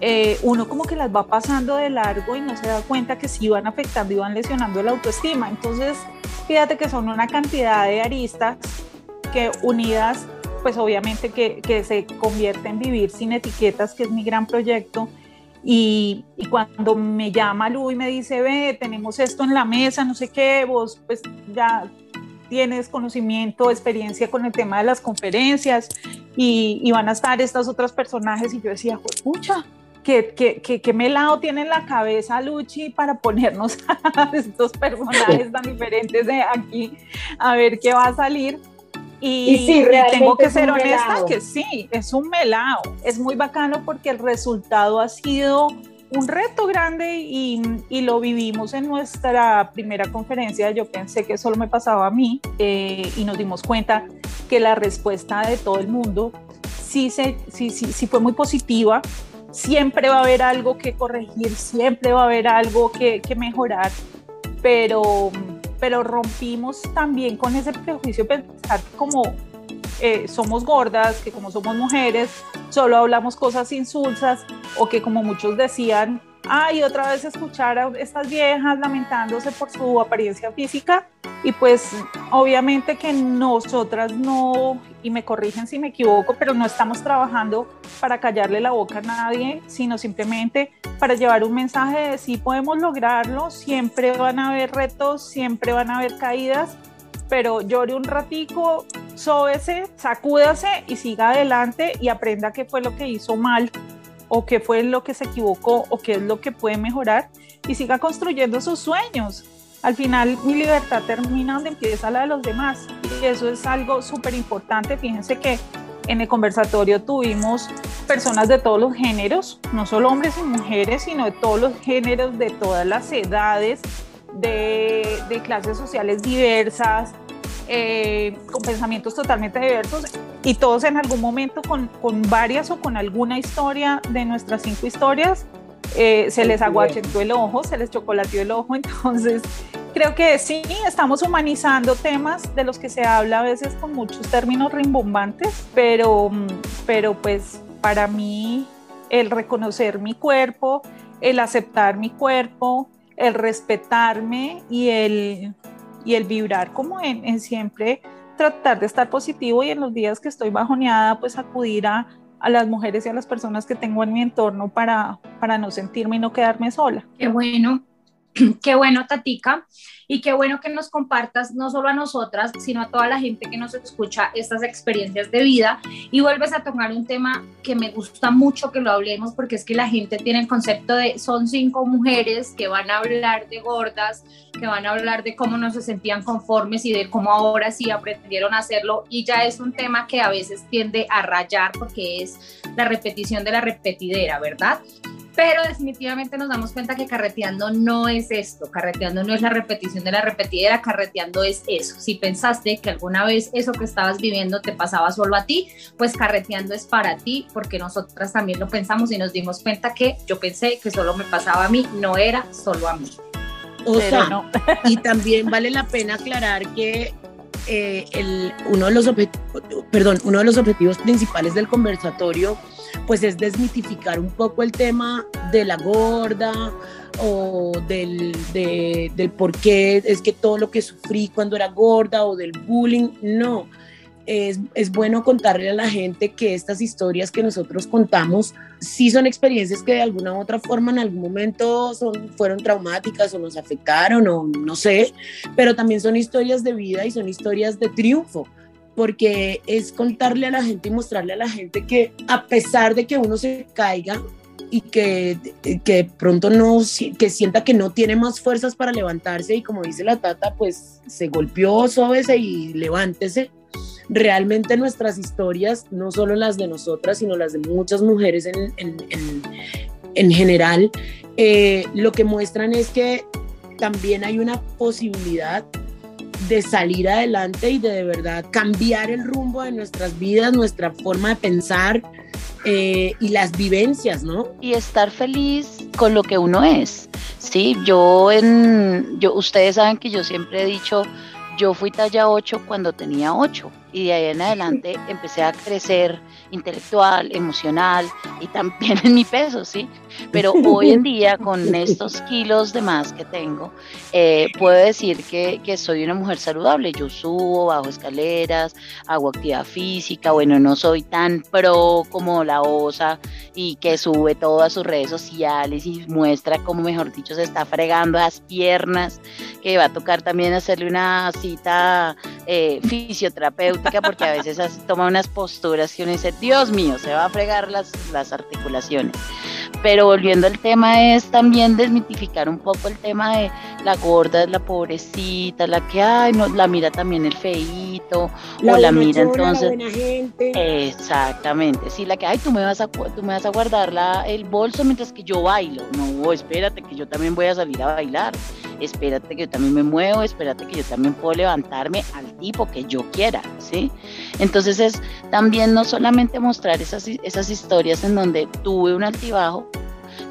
eh, uno como que las va pasando de largo y no se da cuenta que sí van afectando y van lesionando la autoestima. Entonces, fíjate que son una cantidad de aristas que unidas, pues obviamente que, que se convierte en vivir sin etiquetas, que es mi gran proyecto y, cuando me llama Lu y me dice, ve, tenemos esto en la mesa, no sé qué, vos pues ya tienes conocimiento, experiencia con el tema de las conferencias y, van a estar estos otros personajes y yo decía, pucha, ¿qué, qué, qué, qué melado tiene en la cabeza Luchi para ponernos [LAUGHS] a estos personajes tan diferentes de aquí a ver qué va a salir? Y, sí, tengo que ser honesta que sí, es un melao. Es muy bacano porque el resultado ha sido un reto grande y, y, lo vivimos en nuestra primera conferencia. Yo pensé que solo me pasaba a mí eh, y nos dimos cuenta que la respuesta de todo el mundo sí, se, sí, sí, sí fue muy positiva. Siempre va a haber algo que corregir, siempre va a haber algo que, que mejorar, pero pero rompimos también con ese prejuicio de pensar como eh, somos gordas, que como somos mujeres, solo hablamos cosas insulsas, o que como muchos decían, ay, otra vez escuchar a estas viejas lamentándose por su apariencia física, y pues obviamente que nosotras no, y me corrigen si me equivoco, pero no estamos trabajando para callarle la boca a nadie, sino simplemente para llevar un mensaje de si podemos lograrlo, siempre van a haber retos, siempre van a haber caídas, pero llore un ratico, sóbese, sacúdase y siga adelante y aprenda qué fue lo que hizo mal o qué fue lo que se equivocó o qué es lo que puede mejorar y siga construyendo sus sueños al final mi libertad termina donde empieza la de los demás. Y eso es algo súper importante. Fíjense que en el conversatorio tuvimos personas de todos los géneros, no solo hombres y mujeres, sino de todos los géneros, de todas las edades, de, de clases sociales diversas, eh, con pensamientos totalmente diversos y todos en algún momento con, con varias o con alguna historia de nuestras cinco historias eh, se les aguachentó el ojo, se les chocolateó el ojo, [LAUGHS] entonces creo que sí, estamos humanizando temas de los que se habla a veces con muchos términos rimbombantes, pero, pero pues para mí el reconocer mi cuerpo, el aceptar mi cuerpo, el respetarme y el, y el vibrar como en, siempre tratar de estar positivo y en los días que estoy bajoneada, pues acudir a, a las mujeres y a las personas que tengo en mi entorno para, para no sentirme y no quedarme sola.
Qué bueno, [CLEARS THROAT] qué bueno, Tatica, y qué bueno que nos compartas no solo a nosotras, sino a toda la gente que nos escucha estas experiencias de vida y vuelves a tomar un tema que me gusta mucho que lo hablemos porque es que la gente tiene el concepto de son cinco mujeres que van a hablar de gordas, que van a hablar de cómo no se sentían conformes y de cómo ahora sí aprendieron a hacerlo y ya es un tema que a veces tiende a rayar porque es la repetición de la repetidera, ¿verdad? Pero definitivamente nos damos cuenta que carreteando no es esto, carreteando no es la repetición de la repetidera, carreteando es eso. Si pensaste que alguna vez eso que estabas viviendo te pasaba solo a ti, pues carreteando es para ti, porque nosotras también lo pensamos y nos dimos cuenta que yo pensé que solo me pasaba a mí, no era solo a mí.
O sea, no. y también vale la pena aclarar que eh, el, uno, de los perdón, uno de los objetivos principales del conversatorio pues es desmitificar un poco el tema de la gorda o del, del por qué es que todo lo que sufrí cuando era gorda o del bullying, no. Es, es, bueno contarle a la gente que estas historias que nosotros contamos sí son experiencias que de alguna u otra forma en algún momento son, fueron traumáticas o nos afectaron o no sé, pero también son historias de vida y son historias de triunfo porque es contarle a la gente y mostrarle a la gente que a pesar de que uno se caiga, y que, que pronto no, que sienta que no tiene más fuerzas para levantarse y como dice la tata, pues se golpeó, sóbese y levántese. Realmente nuestras historias, no solo las de nosotras, sino las de muchas mujeres en, en, en, en general, eh, lo que muestran es que también hay una posibilidad de salir adelante y de de verdad cambiar el rumbo de nuestras vidas, nuestra forma de pensar eh, y las vivencias, ¿no?
Y estar feliz con lo que uno es. Sí, yo en, yo, ustedes saben que yo siempre he dicho, yo fui talla 8 cuando tenía 8 y de ahí en adelante empecé a crecer intelectual, emocional y también [LAUGHS] en mi peso, ¿sí? Pero hoy en día, con estos kilos de más que tengo, eh, puedo decir que, que, soy una mujer saludable. Yo subo, bajo escaleras, hago actividad física, bueno, no soy tan pro como la osa y que sube todas sus redes sociales y muestra cómo, mejor dicho, se está fregando las piernas, que va a tocar también hacerle una cita eh, porque a veces toma unas posturas que uno dice, Dios mío, se va a fregar las, las articulaciones. Pero volviendo al tema es también desmitificar un poco el tema de la gorda, la pobrecita, la que, ay, no, la mira también el feíto,
La
o la mira
la
entonces...
buena gente.
Exactamente, sí, la que, ay, tú me vas a, tú me vas a guardar la, el bolso mientras que yo bailo. No, espérate que yo también voy a salir a bailar. Espérate que yo también me muevo, espérate que yo también puedo levantarme al tipo que yo quiera, ¿sí? Entonces es también no solamente mostrar esas, esas historias en donde tuve un altibajo,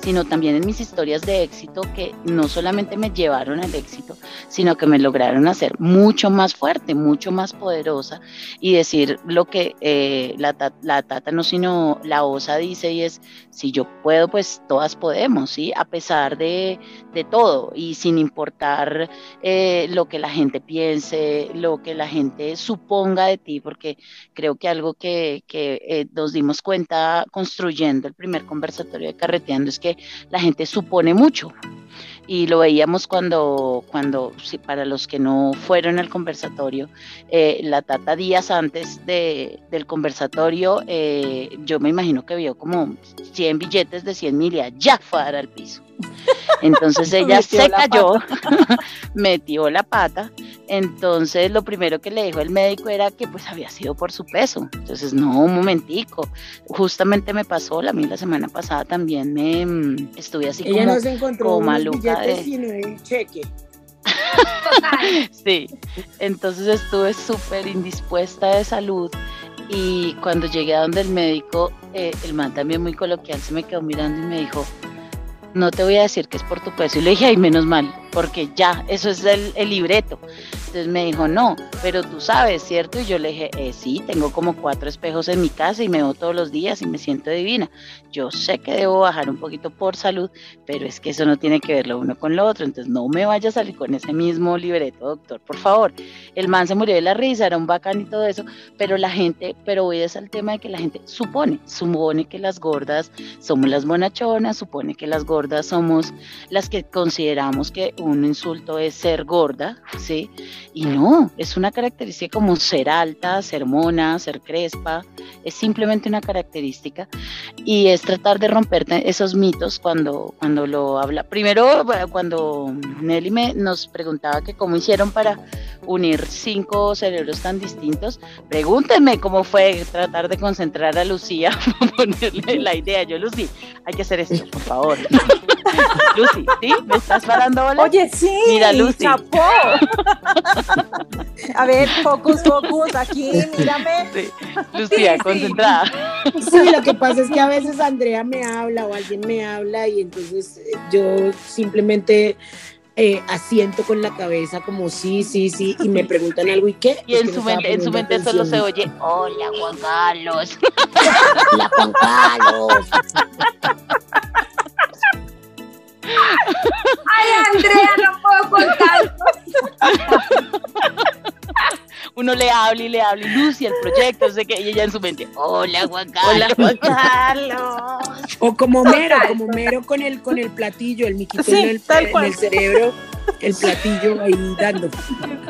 sino también en mis historias de éxito que no solamente me llevaron al éxito, sino que me lograron hacer mucho más fuerte, mucho más poderosa y decir lo que eh, la, la tata no, sino la osa dice y es, si yo puedo, pues todas podemos, ¿sí? A pesar de, de todo y sin importar eh, lo que la gente piense, lo que la gente suponga de ti, porque creo que algo que, que eh, nos dimos cuenta construyendo el primer conversatorio de Carreteando es que la gente supone mucho. Y lo veíamos cuando, cuando sí, para los que no fueron al conversatorio, eh, la tata días antes de, del conversatorio, eh, yo me imagino que vio como 100 billetes de 100 mil y ya fue dar al piso. Entonces [LAUGHS] ella se cayó, [LAUGHS] metió la pata. Entonces lo primero que le dijo el médico era que pues había sido por su peso. Entonces, no, un momentico. Justamente me pasó, la, mí la semana pasada también me mm, estuve así
Ella
como...
no se encontró
como maluca de-
sino un cheque. [LAUGHS]
Sí, entonces estuve súper indispuesta de salud y cuando llegué a donde el médico, eh, el man también muy coloquial se me quedó mirando y me dijo, no te voy a decir que es por tu peso. Y le dije, ay, menos mal, porque ya, eso es el, libreto. Entonces me dijo, no, pero tú sabes, ¿cierto? Y yo le dije, eh, sí, tengo como cuatro espejos en mi casa y me veo todos los días y me siento divina. Yo sé que debo bajar un poquito por salud, pero es que eso no tiene que ver lo uno con lo otro. Entonces no me vaya a salir con ese mismo libreto, doctor, por favor. El man se murió de la risa, era un bacán y todo eso, pero la gente, pero hoy es el tema de que la gente supone, supone que las gordas somos las bonachonas, supone que las gordas somos las que consideramos que un insulto es ser gorda, ¿sí? Y no, es una característica como ser alta, ser mona, ser crespa, es simplemente una característica y es tratar de romper esos mitos cuando, cuando lo habla. Primero, cuando Nelly me, nos preguntaba que cómo hicieron para unir cinco cerebros tan distintos, pregúntenme cómo fue tratar de concentrar a Lucía, [LAUGHS] ponerle la idea. Yo, Lucy, hay que hacer esto, por favor. [LAUGHS] Lucy, ¿sí? ¿Me estás parando bola?
Oye, sí,
Mira, Lucy.
chapó. A ver, focus, focus, aquí, mírame.
Sí, Lucía,
sí.
concentrada.
Sí, lo que pasa es que a veces Andrea me habla o alguien me habla y entonces eh, yo simplemente eh, asiento con la cabeza como sí, sí, sí y me preguntan algo y qué.
Y en su mente, en su mente solo se
atención.
oye, hola Juan Carlos. [LAUGHS]
La Juan Carlos. [LAUGHS]
Ay, Andrea, no puedo contar.
Uno le habla y le habla, y Lucy, el proyecto, sé qué, y ella en su mente, hola Juan Carlos.
Hola, Juan Carlos.
O como mero, como mero con el con el platillo, el miquito
Sí,
en, el,
tal
en
cual.
el cerebro, el platillo ahí dando.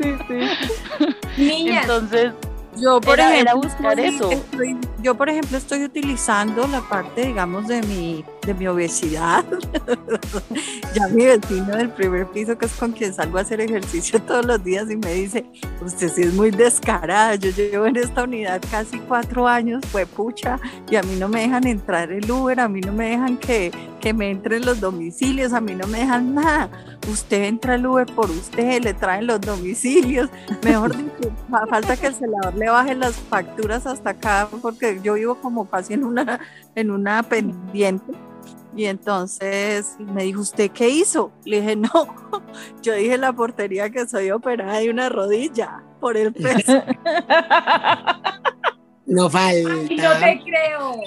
Sí, sí.
Niñas,
Entonces,
Yo, por
Era- era
ejemplo,
buscar eso.
estoy- yo, por ejemplo, estoy utilizando la parte, digamos, de mi, de mi obesidad. [LAUGHS] ya mi vecino del primer piso, que es con quien salgo a hacer ejercicio [LAUGHS] todos los días, y me dice, usted sí es muy descarada, yo llevo en esta unidad casi cuatro años, fue pucha, y a mí no me dejan entrar el Uber, a mí no me dejan que, que me entren los domicilios, a mí no me dejan nada. Usted entra al Uber por usted, le traen los domicilios, mejor dicho, [LAUGHS] falta que el celador le baje las facturas hasta acá, porque yo vivo como casi en una, en una pendiente y entonces me dijo, ¿usted qué hizo? Le dije, no, [LAUGHS] yo dije en la portería que soy operada de una rodilla por el peso. [LAUGHS]
No falta.
Ay, no te creo.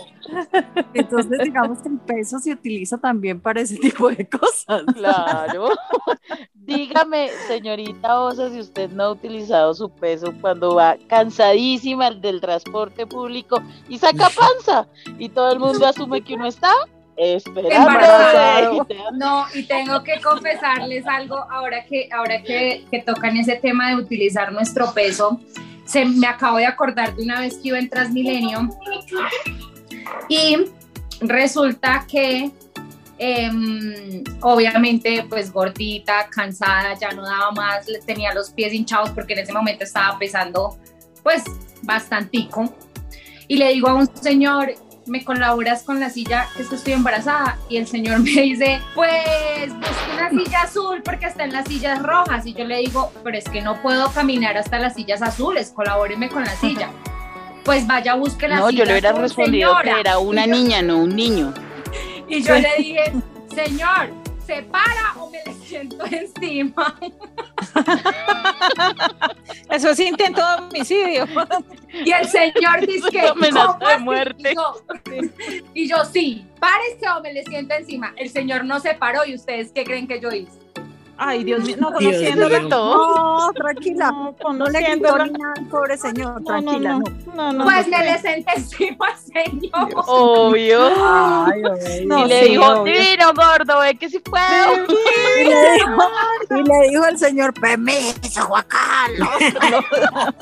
Entonces, digamos que el peso se utiliza también para ese tipo de cosas.
Claro. [LAUGHS] Dígame, señorita Osa, si usted no ha utilizado su peso cuando va cansadísima del transporte público y saca panza y todo el mundo asume que uno está. Esperando.
No, y tengo que confesarles algo ahora que, ahora que, que tocan ese tema de utilizar nuestro peso. Se me acabo de acordar de una vez que iba en Transmilenio y resulta que em, obviamente pues gordita, cansada, ya no daba más, le- tenía los pies hinchados porque en ese momento estaba pesando pues bastantico. Y le digo a un señor, ¿me colaboras con la silla que es que estoy embarazada? Y el señor me dice, pues busque una silla azul porque está en las sillas rojas. Y yo le digo, pero es que no puedo caminar hasta las sillas azules, colabóreme con la silla. [LAUGHS] Pues vaya, busque la
No,
silla
yo le hubiera respondido
señora.
que era una niña, no un niño. [LAUGHS]
Y yo le [LAUGHS] dije, señor, ¿se para o me le siento [LAUGHS] encima? [LAUGHS]
Eso es intento de homicidio.
Y el señor [LAUGHS] dice que
Amenaza
¿cómo
de muerte.
Y yo, y yo, sí, párese o me le siento encima. El señor no se paró y ustedes qué creen que yo hice.
Ay, Dios mío, no
mío.
todo.
No, tranquila.
No,
No le quitó
conociéndolo.
ni nada al pobre señor, tranquila.
no,
no.
no, no,
Pues [LAUGHS]
no.
me le senté encima, señor.
Obvio.
Ay,
y le
sí,
dijo, divino gordo, ve que si puedo.
Y le dijo, y le dijo el señor, permiso, Juan Carlos. [LAUGHS]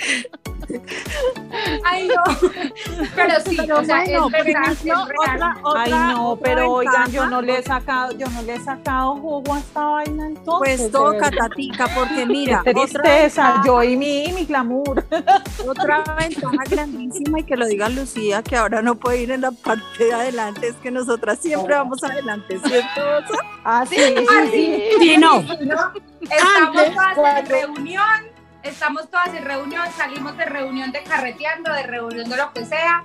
[LAUGHS]
Ay, no. Pero sí, o sea,
bueno,
es verdad,
ejemplo,
es real.
otra-
Ay,
otra-
no,
otra
pero oigan, yo no le he sacado, yo no le he sacado jugo a esta vaina entonces.
Pues toca. Tatica, porque [LAUGHS] mira,
Qué
otra
tristeza, yo y mi, y mi glamour. [LAUGHS]
Otra ventaja grandísima y que lo diga Lucía, que ahora no puede ir en la parte de adelante, es que nosotras siempre vamos adelante, ¿cierto? Osa?
Ah, sí, sí, sí.
Sí, no.
¿no? Estamos
Antes,
en
cuando-
reunión, estamos todas en reunión, salimos de reunión de carreteando, de reunión de lo que sea.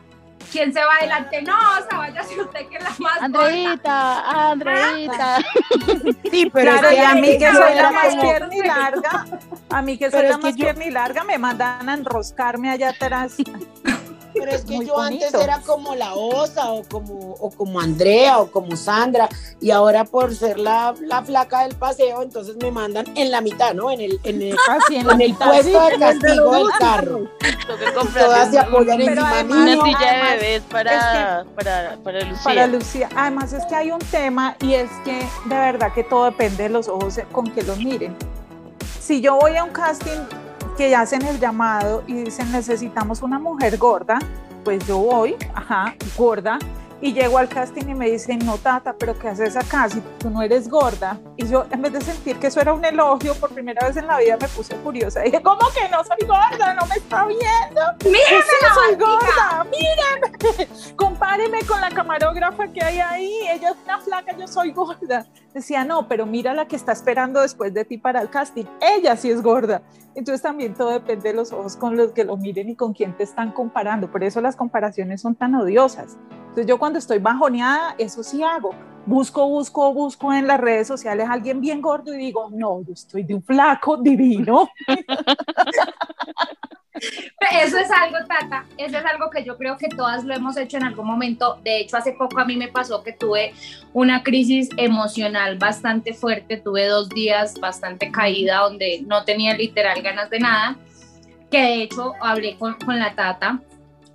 ¿Quién se va adelante? No, o sea, váyase usted que es la más gorda.
Andreita, Andreita.
Sí, pero
Claro,
es que
a mí que soy la más pierna y larga, a mí que soy
Pero
la
que
más
yo-
pierna y larga, me mandan a enroscarme allá atrás.
Pero es que
Muy
yo antes era como la Osa o como, o como Andrea o como Sandra y ahora por ser la, la flaca del paseo entonces me mandan en la mitad, ¿no? En el, en el,
en
en
mitad,
puesto
sí.
de castigo del carro. Todas se apoyan encima
además-
una silla de bebés para, para, para Lucía.
Para Lucía. Además es que hay un tema y es que de verdad que todo depende de los ojos con que los miren. Si yo voy a un casting que hacen el llamado y dicen necesitamos una mujer gorda, pues yo voy, ajá, gorda, y llego al casting y me dicen, no, Tata, pero ¿qué haces acá si tú no eres gorda? Y yo, en vez de sentir que eso era un elogio, por primera vez en la vida me puse curiosa. Dije, ¿cómo que no soy gorda? No me está viendo.
¡Mírame la
soy gorda, mírame. [LAUGHS] Compáreme con la camarógrafa que hay ahí. Ella es una flaca, yo soy gorda. Decía, no, pero mira la que está esperando después de ti para el casting. Ella sí es gorda. Entonces también todo depende de los ojos con los que lo miren y con quién te están comparando. Por eso las comparaciones son tan odiosas. Entonces yo cuando estoy bajoneada, eso sí hago. Busco, busco, busco en las redes sociales a alguien bien gordo y digo, no, yo estoy de un flaco divino. [LAUGHS] [LAUGHS]
Eso es algo, Tata, eso es algo que yo creo que todas lo hemos hecho en algún momento. De hecho, hace poco a mí me pasó que tuve una crisis emocional bastante fuerte, tuve dos días bastante caída donde no tenía literal ganas de nada, que de hecho hablé con, con la Tata.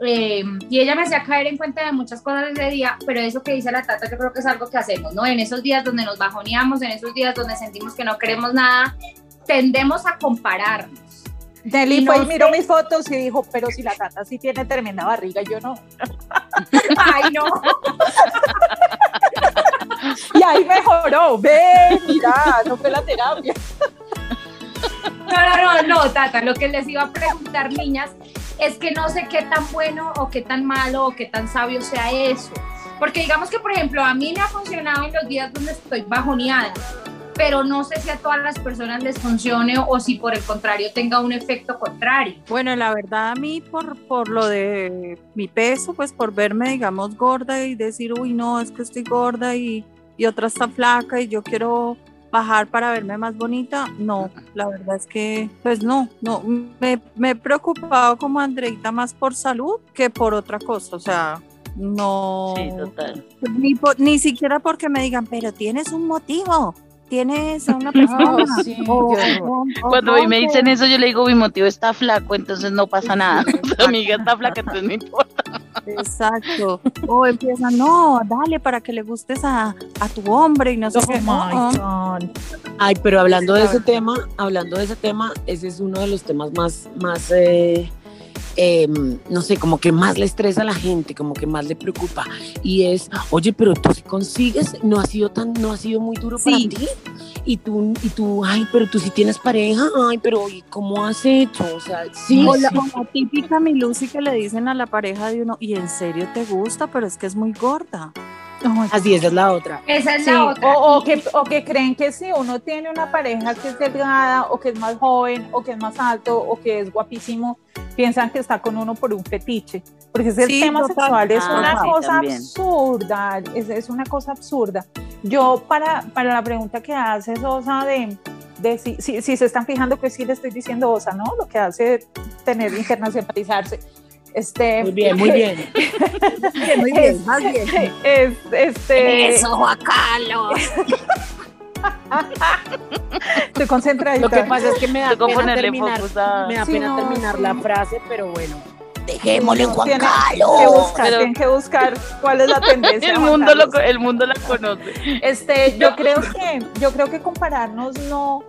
eh, y ella me hacía caer en cuenta de muchas cosas ese día, pero eso que dice la Tata yo creo que es algo que hacemos, ¿no? En esos días donde nos bajoneamos, en esos días donde sentimos que no queremos nada, tendemos a compararnos
Nelly
Y
fue
no
y miró
sé-
mis fotos y dijo, pero si la tata sí tiene tremenda barriga, yo no. [LAUGHS]
Ay, no. [LAUGHS]
Y ahí mejoró, ve, mira, no fue la terapia.
No, no, no, no, Tata, lo que les iba a preguntar, niñas, es que no sé qué tan bueno o qué tan malo o qué tan sabio sea eso. Porque digamos que, por ejemplo, a mí me ha funcionado en los días donde estoy bajoneada, pero no sé si a todas las personas les funcione o si por el contrario tenga un efecto contrario.
Bueno, la verdad a mí por, por lo de mi peso, pues por verme, digamos, gorda y decir, uy, no, es que estoy gorda y, y otra está flaca y yo quiero bajar para verme más bonita, no, la verdad es que, pues no, no, me, me he preocupado como Andreita más por salud que por otra cosa, o sea, no,
Sí, total.
ni, por- ni siquiera porque me digan, pero tienes un motivo, tienes a una [LAUGHS] persona.
sí,
o-
qué
o- o
Cuando me dicen eso, yo le digo, mi motivo está flaco, entonces no pasa nada. [LAUGHS] Tu amiga está flaca, entonces no importa.
Exacto. O empiezan, no, dale para que le gustes a, a tu hombre y no sé
Oh
qué.
my
Oh, oh.
God.
Ay, pero hablando de ese tema, hablando de ese tema, ese es uno de los temas más, más, eh, eh, no sé, como que más le estresa a la gente, como que más le preocupa. Y es, oye, pero tú si consigues, no ha sido tan, no ha sido muy duro
Sí.
para ti. Y tú, y tú, ay, pero tú sí tienes pareja, ay, pero ¿y cómo has hecho? O sea, sí.
O la,
sí.
o la típica mi Lucy que le dicen a la pareja de uno, y en serio te gusta, pero es que es muy gorda.
Ay,
Así, esa es la otra.
Esa es
Sí,
la otra.
o, o que, o que creen que si uno tiene una pareja que es delgada o que es más joven o que es más alto o que es guapísimo, piensan que está con uno por un fetiche. Porque ese
Sí,
tema
total.
sexual es
Ah,
una
sí,
cosa
también.
absurda, es, es una cosa absurda. Yo para, para la pregunta que haces, Osa, de, de si, si, si se están fijando que sí le estoy diciendo Osa, ¿no? Lo que hace tener internacionalizarse. Este,
Muy bien, muy bien. [LAUGHS]
Muy bien, más bien.
Es, este,
Juan Carlos. [LAUGHS]
estoy concentradita.
Lo que pasa es que me da
Tengo que
pena
ponerle
terminar,
focus a...
me da
Sí,
pena
no,
terminar
sí.
la frase, pero bueno. Dejémosle en Juan
Tienen que
Carlos.
buscar,
Pero-
tienen que buscar cuál es la [LAUGHS] tendencia.
El mundo, lo,
Carlos.
el mundo la conoce.
Este, [LAUGHS] yo creo que, yo creo que compararnos no,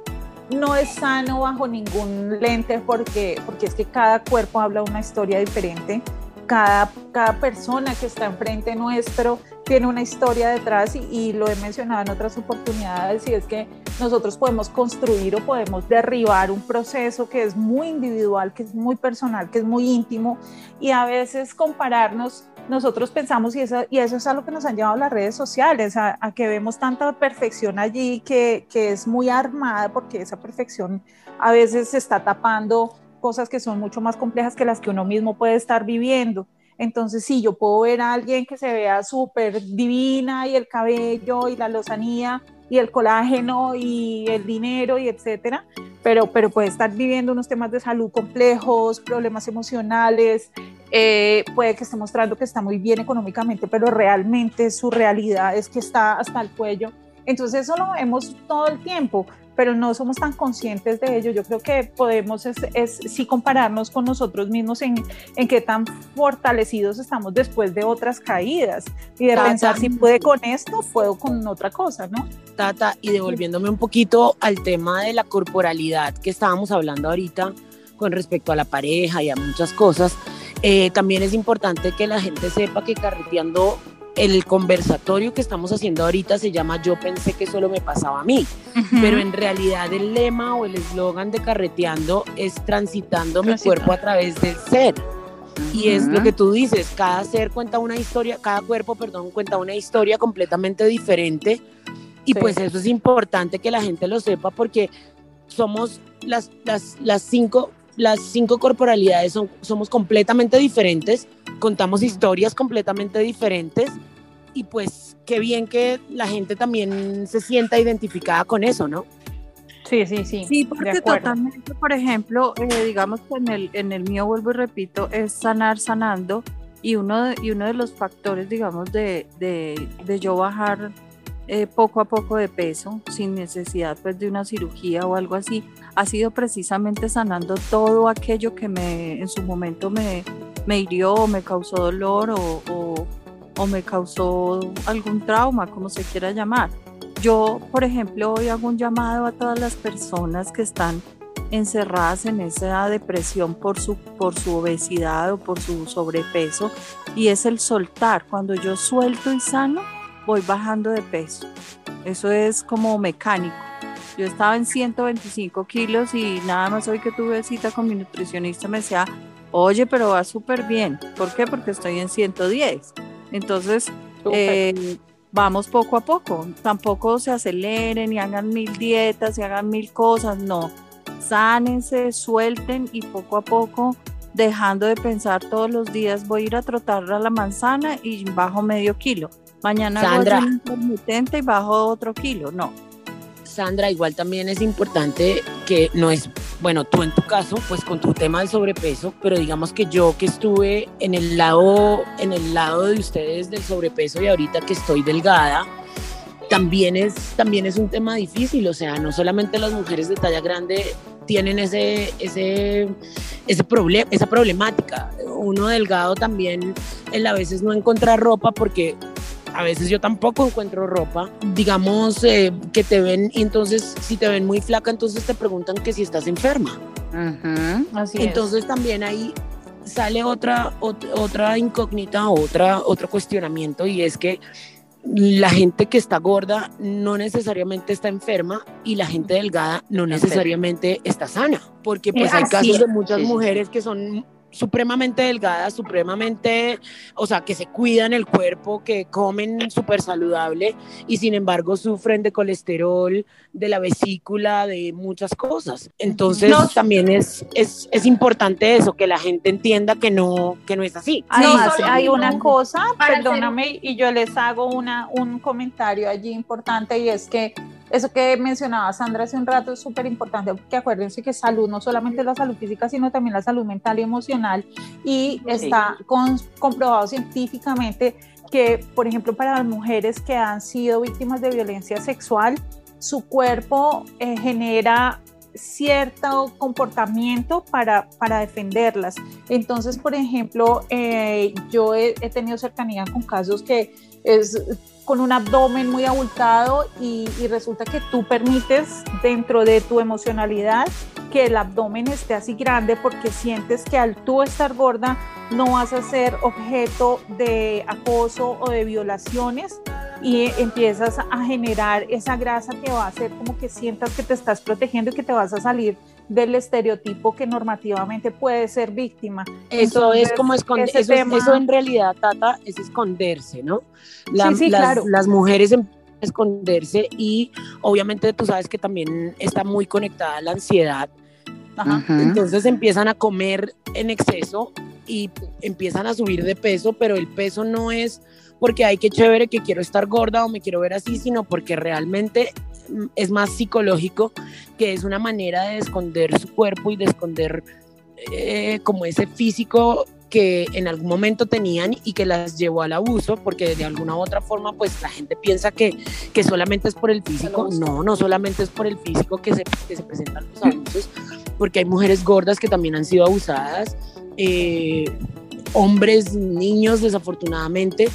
no es sano bajo ningún lente porque, porque es que cada cuerpo habla una historia diferente. Cada, cada persona que está enfrente nuestro tiene una historia detrás y, y lo he mencionado en otras oportunidades y es que nosotros podemos construir o podemos derribar un proceso que es muy individual, que es muy personal, que es muy íntimo y a veces compararnos nosotros pensamos, y eso, y eso es a lo que nos han llevado las redes sociales, a, a que vemos tanta perfección allí que, que es muy armada porque esa perfección a veces se está tapando cosas que son mucho más complejas que las que uno mismo puede estar viviendo. Entonces, sí, yo puedo ver a alguien que se vea súper divina y el cabello y la lozanía y el colágeno y el dinero y etcétera, pero, pero puede estar viviendo unos temas de salud complejos, problemas emocionales, eh, puede que esté mostrando que está muy bien económicamente, pero realmente su realidad es que está hasta el cuello. Entonces eso lo vemos todo el tiempo, pero no somos tan conscientes de ello. Yo creo que podemos es, es sí compararnos con nosotros mismos en, en qué tan fortalecidos estamos después de otras caídas y de
Tata.
pensar si puede con esto, puedo con otra cosa, ¿no?
Tata, y devolviéndome un poquito al tema de la corporalidad que estábamos hablando ahorita con respecto a la pareja y a muchas cosas, eh, también es importante que la gente sepa que carreteando el conversatorio que estamos haciendo ahorita se llama Yo pensé que solo me pasaba a mí, pero en realidad el lema o el eslogan de carreteando es transitando mi cuerpo a través del ser. Y es lo que tú dices, cada ser cuenta una historia, cada cuerpo, perdón, cuenta una historia completamente diferente. Y
Sí.
pues eso es importante que la gente lo sepa porque somos las, las, las cinco, las cinco corporalidades, son, somos completamente diferentes, contamos historias completamente diferentes. Y pues qué bien que la gente también se sienta identificada con eso, ¿no?
Sí, sí, sí.
Sí, porque totalmente, por ejemplo, eh, digamos que en el, en el mío, vuelvo y repito, es sanar sanando y uno de, y uno de los factores, digamos, de, de, de yo bajar eh, poco a poco de peso sin necesidad pues de una cirugía o algo así, ha sido precisamente sanando todo aquello que me en su momento me, me hirió o me causó dolor o, o, o me causó algún trauma, como se quiera llamar. Yo, por ejemplo, hoy hago un llamado a todas las personas que están encerradas en esa depresión por su, por su obesidad o por su sobrepeso y es el soltar. Cuando yo suelto y sano, voy bajando de peso. Eso es como mecánico. Yo estaba en 125 kilos y nada más hoy que tuve cita con mi nutricionista me decía, oye, pero va súper bien. ¿Por qué? Porque estoy en 110. Entonces, eh, vamos poco a poco. Tampoco se aceleren y hagan mil dietas y hagan mil cosas. No, sánense, suelten y poco a poco, dejando de pensar todos los días, voy a ir a trotar a la manzana y bajo medio kilo. Mañana
Sandra.
intermitente y bajo otro kilo. No.
Sandra, igual también es importante que no es, bueno, tú en tu caso, pues con tu tema del sobrepeso, pero digamos que yo que estuve en el lado, en el lado de ustedes del sobrepeso y ahorita que estoy delgada, también es, también es un tema difícil, o sea, no solamente las mujeres de talla grande tienen ese, ese, ese problema, esa problemática. Uno delgado también, él a veces no encuentra ropa porque a veces yo tampoco encuentro ropa, digamos eh, que te ven, y entonces si te ven muy flaca, entonces te preguntan que si estás enferma.
Ujú.
Así es.
Entonces también ahí sale otra, ot- otra incógnita, otra, otro cuestionamiento y es que la gente que está gorda no necesariamente está enferma y la gente delgada no necesariamente está sana, porque pues
Eh,
hay casos de muchas mujeres que son supremamente delgadas, supremamente, o sea, que se cuidan el cuerpo, que comen súper saludable y sin embargo sufren de colesterol, de la vesícula, de muchas cosas. Entonces
No.
también es, es, es importante eso, que la gente entienda que no, que no es así.
Además, hay
no,
una cosa, perdóname, y yo les hago una, un comentario allí importante y es que eso que mencionaba Sandra hace un rato es súper importante, porque acuérdense que salud no solamente es la salud física, sino también la salud mental y emocional, y está con- comprobado científicamente que, por ejemplo, para las mujeres que han sido víctimas de violencia sexual, su cuerpo eh, genera cierto comportamiento para, para defenderlas. Entonces, por ejemplo, eh, yo he, he tenido cercanía con casos que es con un abdomen muy abultado y, resulta que tú permites dentro de tu emocionalidad que el abdomen esté así grande porque sientes que al tú estar gorda no vas a ser objeto de acoso o de violaciones y empiezas a generar esa grasa que va a hacer como que sientas que te estás protegiendo y que te vas a salir del estereotipo que normativamente puede ser víctima.
Eso
Entonces,
es como esconder, eso, es-
tema-
eso en realidad, Tata, es esconderse, ¿no? La-
Sí, sí,
las,
claro.
las mujeres empiezan a esconderse y obviamente tú sabes que también está muy conectada a la ansiedad,
Ajá.
Ujú.
entonces empiezan a comer en exceso y empiezan a subir de peso, pero el peso no es porque hay que chévere que quiero estar gorda o me quiero ver así, sino porque realmente es más psicológico, que es una manera de esconder su cuerpo y de esconder eh, como ese físico que en algún momento tenían y que las llevó al abuso, porque de alguna u otra forma, pues la gente piensa que, que solamente es por el físico. No, no solamente es por el físico que se, que se presentan los abusos, porque hay mujeres gordas que también han sido abusadas, eh, hombres, niños, desafortunadamente,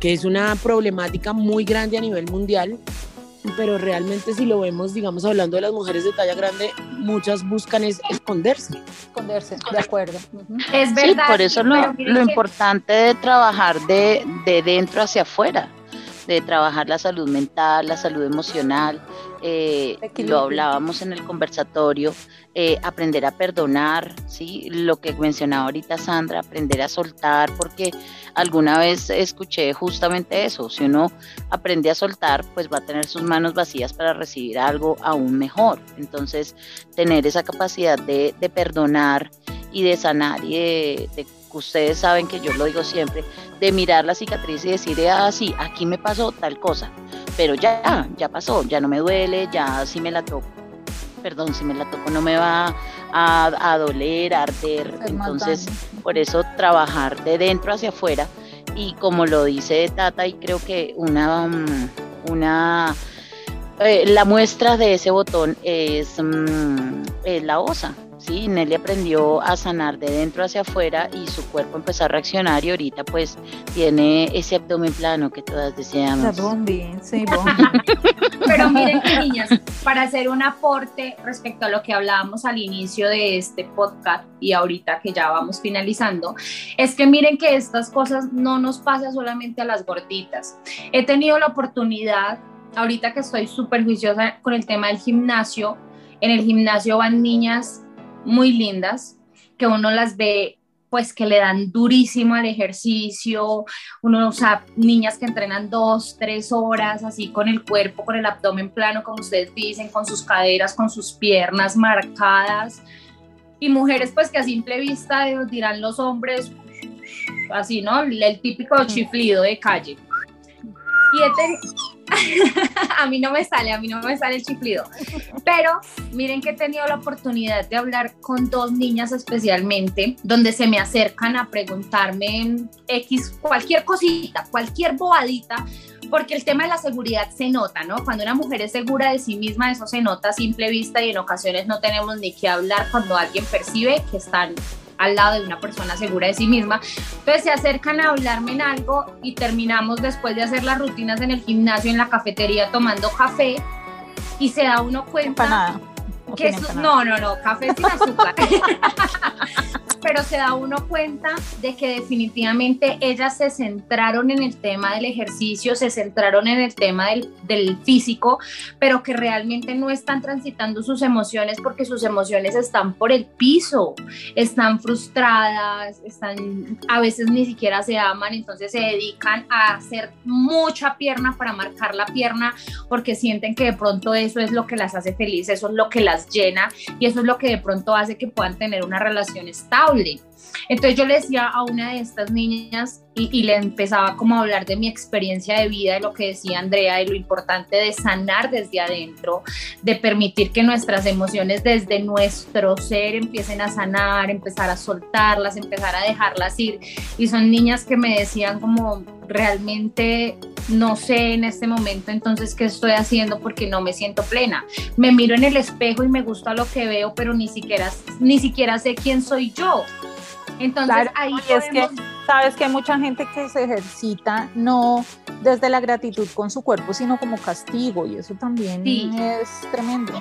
que es una problemática muy grande a nivel mundial. Pero realmente si lo vemos, digamos, hablando de las mujeres de talla grande, muchas buscan es esconderse.
Esconderse, de acuerdo.
Es
Sí,
verdad.
por eso
sí,
lo, lo importante de trabajar de, de dentro hacia afuera, de trabajar la salud mental, la salud emocional, eh, lo hablábamos en el conversatorio, eh, aprender a perdonar, ¿sí? lo que mencionaba ahorita Sandra, aprender a soltar, porque alguna vez escuché justamente eso, si uno aprende a soltar, pues va a tener sus manos vacías para recibir algo aún mejor. Entonces, tener esa capacidad de, de perdonar y de sanar y de, de ustedes saben que yo lo digo siempre, de mirar la cicatriz y decir, ah, sí, aquí me pasó tal cosa, pero ya, ya pasó, ya no me duele, ya si me la toco, perdón, si me la toco no me va a, a doler, a arder, entonces por eso trabajar de dentro hacia afuera. Y como lo dice Tata y creo que una, una eh, la muestra de ese botón es, mm, es la osa. Sí, Nelly aprendió a sanar de dentro hacia afuera y su cuerpo empezó a reaccionar y ahorita pues tiene ese abdomen plano que todas
La
deseamos.
Bondi, sí, Bondi. [LAUGHS]
Pero miren, niñas, para hacer un aporte respecto a lo que hablábamos al inicio de este podcast y ahorita que ya vamos finalizando, es que miren que estas cosas no nos pasan solamente a las gorditas. He tenido la oportunidad, ahorita que estoy súper juiciosa con el tema del gimnasio, en el gimnasio van niñas muy lindas que uno las ve pues que le dan durísimo al ejercicio, uno, o sea, niñas que entrenan dos, tres horas, así con el cuerpo, con el abdomen plano, como ustedes dicen, con sus caderas, con sus piernas marcadas, y mujeres pues que a simple vista dirán los hombres, así, ¿no? El típico chiflido de calle. Y he, [LAUGHS] a mí no me sale, a mí no me sale el chiflido. Pero miren que he tenido la oportunidad de hablar con dos niñas especialmente, donde se me acercan a preguntarme X, cualquier cosita, cualquier bobadita, porque el tema de la seguridad se nota, ¿no? Cuando una mujer es segura de sí misma, eso se nota a simple vista y en ocasiones no tenemos ni que hablar cuando alguien percibe que están al lado de una persona segura de sí misma. Entonces se acercan a hablarme en algo y terminamos después de hacer las rutinas en el gimnasio, en la cafetería, tomando café y se da uno cuenta que no, no, no, café sin azúcar. [LAUGHS] pero se da uno cuenta de que definitivamente ellas se centraron en el tema del ejercicio, se centraron en el tema del, del, físico, pero que realmente no están transitando sus emociones porque sus emociones están por el piso, están frustradas, están, a veces ni siquiera se aman, entonces se dedican a hacer mucha pierna para marcar la pierna porque sienten que de pronto eso es lo que las hace felices, eso es lo que las llena y eso es lo que de pronto hace que puedan tener una relación estable entonces yo le decía a una de estas niñas y, le empezaba como a hablar de mi experiencia de vida, de lo que decía Andrea, de lo importante de sanar desde adentro, de permitir que nuestras emociones desde nuestro ser empiecen a sanar, empezar a soltarlas, empezar a dejarlas ir. Y son niñas que me decían como realmente no sé en este momento entonces qué estoy haciendo porque no me siento plena. Me miro en el espejo y me gusta lo que veo, pero ni siquiera, ni siquiera sé quién soy yo. Entonces ahí
es que sabes que hay mucha gente que se ejercita no desde la gratitud con su cuerpo, sino como castigo y eso también es tremendo.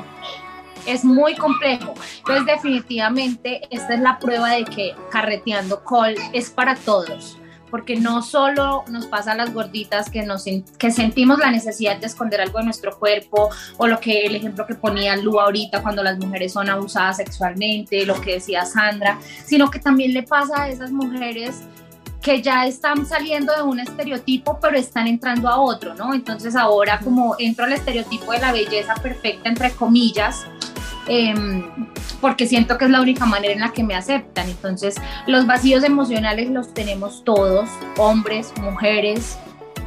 Es muy complejo. Entonces definitivamente esta es la prueba de que carreteando col es para todos porque no solo nos pasa a las gorditas que, nos, que sentimos la necesidad de esconder algo de nuestro cuerpo, o lo que el ejemplo que ponía Lu ahorita cuando las mujeres son abusadas sexualmente, lo que decía Sandra, sino que también le pasa a esas mujeres que ya están saliendo de un estereotipo, pero están entrando a otro, ¿no? Entonces ahora como entro al estereotipo de la belleza perfecta, entre comillas, Em, porque siento que es la única manera en la que me aceptan. Entonces, los vacíos emocionales los tenemos todos, hombres, mujeres,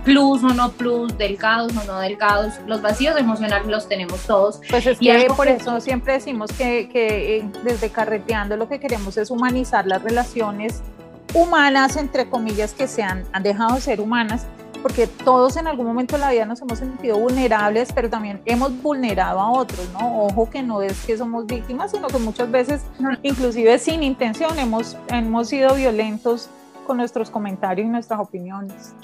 plus o no plus, delgados o no delgados, los vacíos emocionales los tenemos todos.
Pues es que por eso siempre decimos que, que eh, desde carreteando lo que queremos es humanizar las relaciones humanas, entre comillas, que se han, han dejado de ser humanas porque todos en algún momento de la vida nos hemos sentido vulnerables, pero también hemos vulnerado a otros, ¿no? Ojo que no es que somos víctimas, sino que muchas veces, inclusive sin intención, hemos, hemos sido violentos con nuestros comentarios y nuestras opiniones.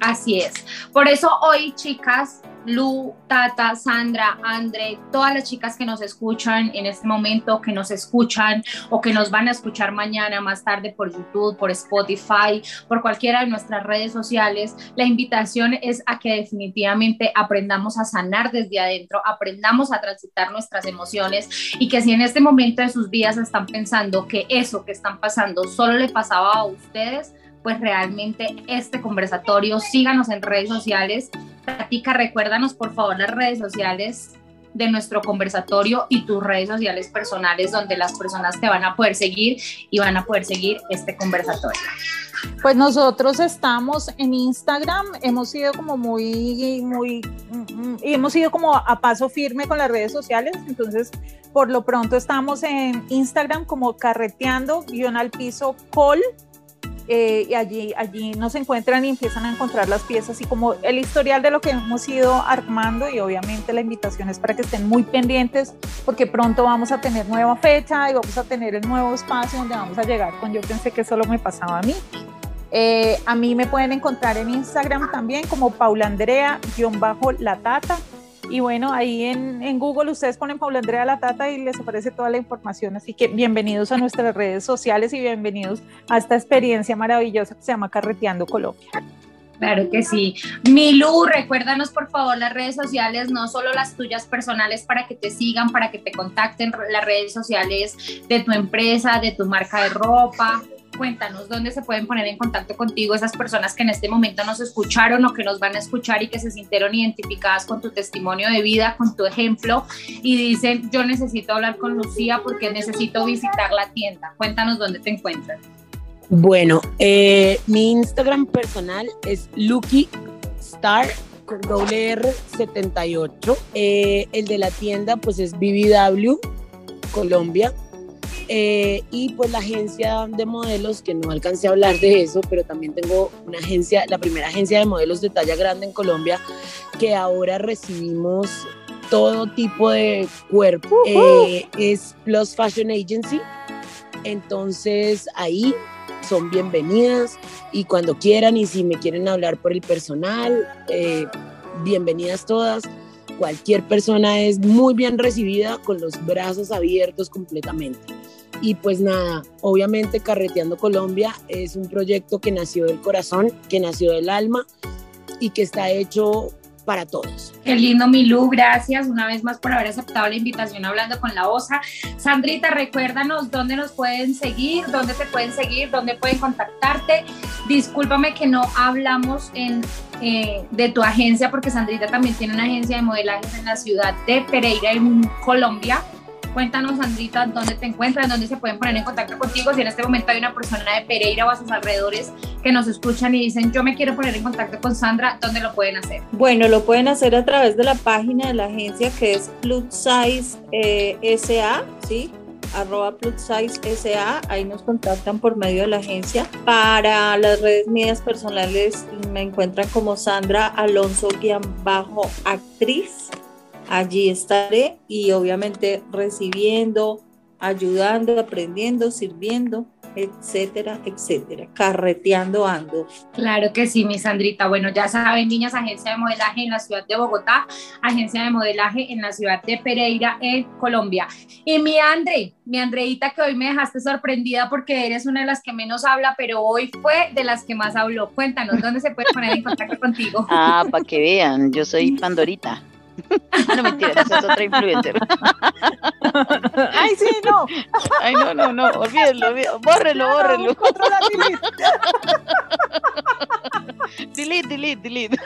Así es. Por eso hoy, chicas, Lu, Tata, Sandra, Andre, todas las chicas que nos escuchan en este momento, que nos escuchan o que nos van a escuchar mañana, más tarde por YouTube, por Spotify, por cualquiera de nuestras redes sociales, la invitación es a que definitivamente aprendamos a sanar desde adentro, aprendamos a transitar nuestras emociones y que si en este momento de sus vidas están pensando que eso que están pasando solo le pasaba a ustedes, pues realmente este conversatorio. Síganos en redes sociales. Platica, recuérdanos por favor las redes sociales de nuestro conversatorio y tus redes sociales personales donde las personas te van a poder seguir y van a poder seguir este conversatorio.
Pues nosotros estamos en Instagram, hemos sido como muy, muy, y hemos sido como a paso firme con las redes sociales, entonces por lo pronto estamos en Instagram como carreteando guion al piso col eh, y allí, allí nos encuentran y empiezan a encontrar las piezas y como el historial de lo que hemos ido armando y obviamente la invitación es para que estén muy pendientes porque pronto vamos a tener nueva fecha y vamos a tener el nuevo espacio donde vamos a llegar con yo pensé que solo me pasaba a mí. Eh, a mí me pueden encontrar en Instagram también como Paula Andrea-la Tata Y bueno, ahí en, en Google ustedes ponen Paula Andrea La Tata y les aparece toda la información. Así que bienvenidos a nuestras redes sociales y bienvenidos a esta experiencia maravillosa que se llama Carreteando Colombia.
Claro que sí. Milu, recuérdanos por favor las redes sociales, no solo las tuyas personales para que te sigan, para que te contacten, las redes sociales de tu empresa, de tu marca de ropa. Cuéntanos dónde se pueden poner en contacto contigo esas personas que en este momento nos escucharon o que nos van a escuchar y que se sintieron identificadas con tu testimonio de vida, con tu ejemplo y dicen, yo necesito hablar con Lucía porque necesito visitar la tienda. Cuéntanos dónde te encuentras.
Bueno, eh, mi Instagram personal es Lucky Star con doble R 78. Eh, el de la tienda pues es BBW Colombia. Eh, y pues la agencia de modelos, que no alcancé a hablar de eso, pero también tengo una agencia, la primera agencia de modelos de talla grande en Colombia, que ahora recibimos todo tipo de cuerpo. es Plus Fashion Agency. Entonces ahí son bienvenidas y cuando quieran y si me quieren hablar por el personal, eh, bienvenidas todas. Cualquier persona es muy bien recibida con los brazos abiertos completamente. Y pues nada, obviamente Carreteando Colombia es un proyecto que nació del corazón, que nació del alma y que está hecho para todos.
Qué lindo, Milú, gracias una vez más por haber aceptado la invitación hablando con la OSA. Sandrita, recuérdanos dónde nos pueden seguir, dónde te pueden seguir, dónde pueden contactarte. Discúlpame que no hablamos en, eh, de tu agencia, porque Sandrita también tiene una agencia de modelaje en la ciudad de Pereira, en Colombia. Cuéntanos, Sandrita, dónde te encuentras, dónde se pueden poner en contacto contigo. Si en este momento hay una persona de Pereira o a sus alrededores que nos escuchan y dicen, yo me quiero poner en contacto con Sandra, ¿dónde lo pueden hacer?
Bueno, lo pueden hacer a través de la página de la agencia que es Plus Size eh, SA, ¿sí? arroba ahí nos contactan por medio de la agencia. Para las redes mías personales me encuentran como Sandra Alonso-actriz allí estaré y obviamente recibiendo, ayudando, aprendiendo, sirviendo, etcétera, etcétera, carreteando ando.
Claro que sí, mi Sandrita. Bueno, ya saben, niñas, agencia de modelaje en la ciudad de Bogotá, agencia de modelaje en la ciudad de Pereira, en Colombia. Y mi Andre, mi Andreita, que hoy me dejaste sorprendida porque eres una de las que menos habla, pero hoy fue de las que más habló. Cuéntanos, ¿dónde se puede poner en contacto contigo?
Ah, para que vean, yo soy Pandorita. [LAUGHS] no mentira, esa es otra influencer. [LAUGHS]
Ay, sí, no.
Ay, no, no, no, olvídenlo. bórrelo, bórrelo. [LAUGHS] delete, delete, delete.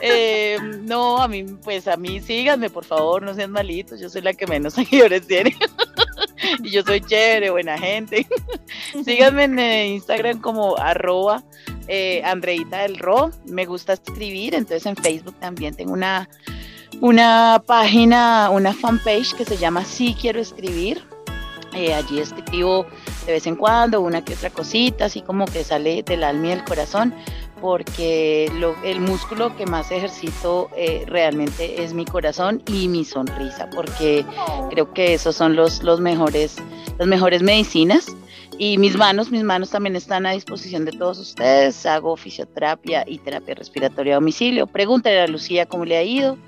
Eh, no, a mí, pues a mí síganme, por favor, no sean malitos, yo soy la que menos seguidores tiene. y yo soy chévere, buena gente. síganme en eh, Instagram como arroba eh, Andreita del Ro. Me gusta escribir, entonces en Facebook también tengo una, una página, una fanpage que se llama Sí Quiero Escribir. Eh, allí escribo de vez en cuando una que otra cosita, así como que sale del alma y del corazón, porque el músculo que más ejercito eh, realmente es mi corazón y mi sonrisa, porque creo que esos son los, los mejores, las mejores medicinas y mis manos, mis manos también están a disposición de todos ustedes. Hago fisioterapia y terapia respiratoria a domicilio. Pregúntale a Lucía cómo le ha ido.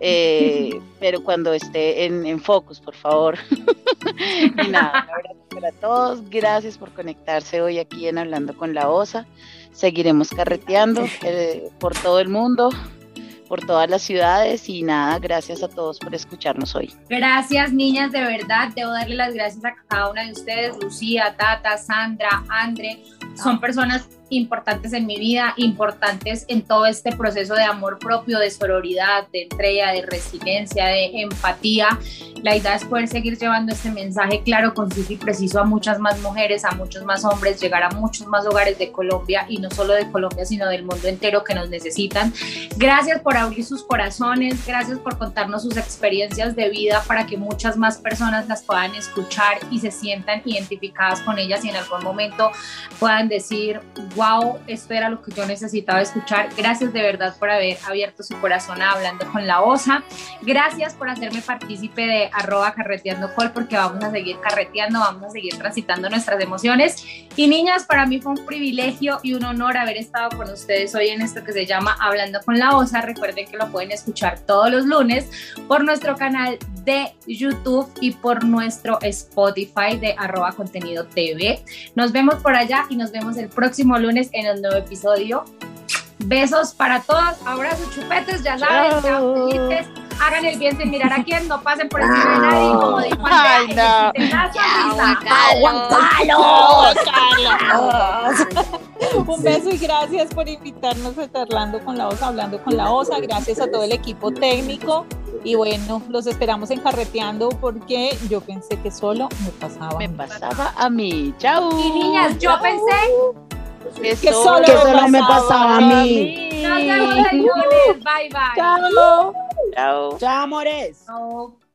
Eh, pero cuando esté en, en focus, por favor. [LAUGHS] y nada, para todos. Gracias por conectarse hoy aquí en Hablando con la OSA. Seguiremos carreteando eh, por todo el mundo por todas las ciudades y nada, gracias a todos por escucharnos hoy.
Gracias niñas, de verdad, debo darle las gracias a cada una de ustedes, Lucía, Tata, Sandra, Andre, son personas importantes en mi vida, importantes en todo este proceso de amor propio, de sororidad, de entrega, de resiliencia, de empatía. La idea es poder seguir llevando este mensaje claro, conciso y preciso a muchas más mujeres, a muchos más hombres, llegar a muchos más hogares de Colombia y no solo de Colombia, sino del mundo entero que nos necesitan. Gracias por abrir sus corazones, gracias por contarnos sus experiencias de vida para que muchas más personas las puedan escuchar y se sientan identificadas con ellas y en algún momento puedan decir, wow, esto era lo que yo necesitaba escuchar. Gracias de verdad por haber abierto su corazón a hablando con la osa. Gracias por hacerme partícipe de arroba carreteando col, porque vamos a seguir carreteando, vamos a seguir transitando nuestras emociones. Y niñas, para mí fue un privilegio y un honor haber estado con ustedes hoy en esto que se llama Hablando con la osa. Recuerden que lo pueden escuchar todos los lunes por nuestro canal de YouTube y por nuestro Spotify de arroba contenido TV. Nos vemos por allá y nos vemos el próximo lunes en un nuevo episodio. Besos para todos, abrazos, chupetes, ya saben, sean felices, hagan el bien sin mirar a quién, no pasen por encima de nadie, como.
Un beso y gracias por invitarnos a Charlando con la Osa, hablando con la Osa. Gracias a todo el equipo técnico. Y bueno, los esperamos en Carreteando porque yo pensé que solo me pasaba.
Me pasaba a mí. Chao.
Y niñas, yo pensé,
Que solo
Que solo me pasaba a mí.
nos vemos bye bye.
Chao.
Chao.
Chao, amores.
Chao.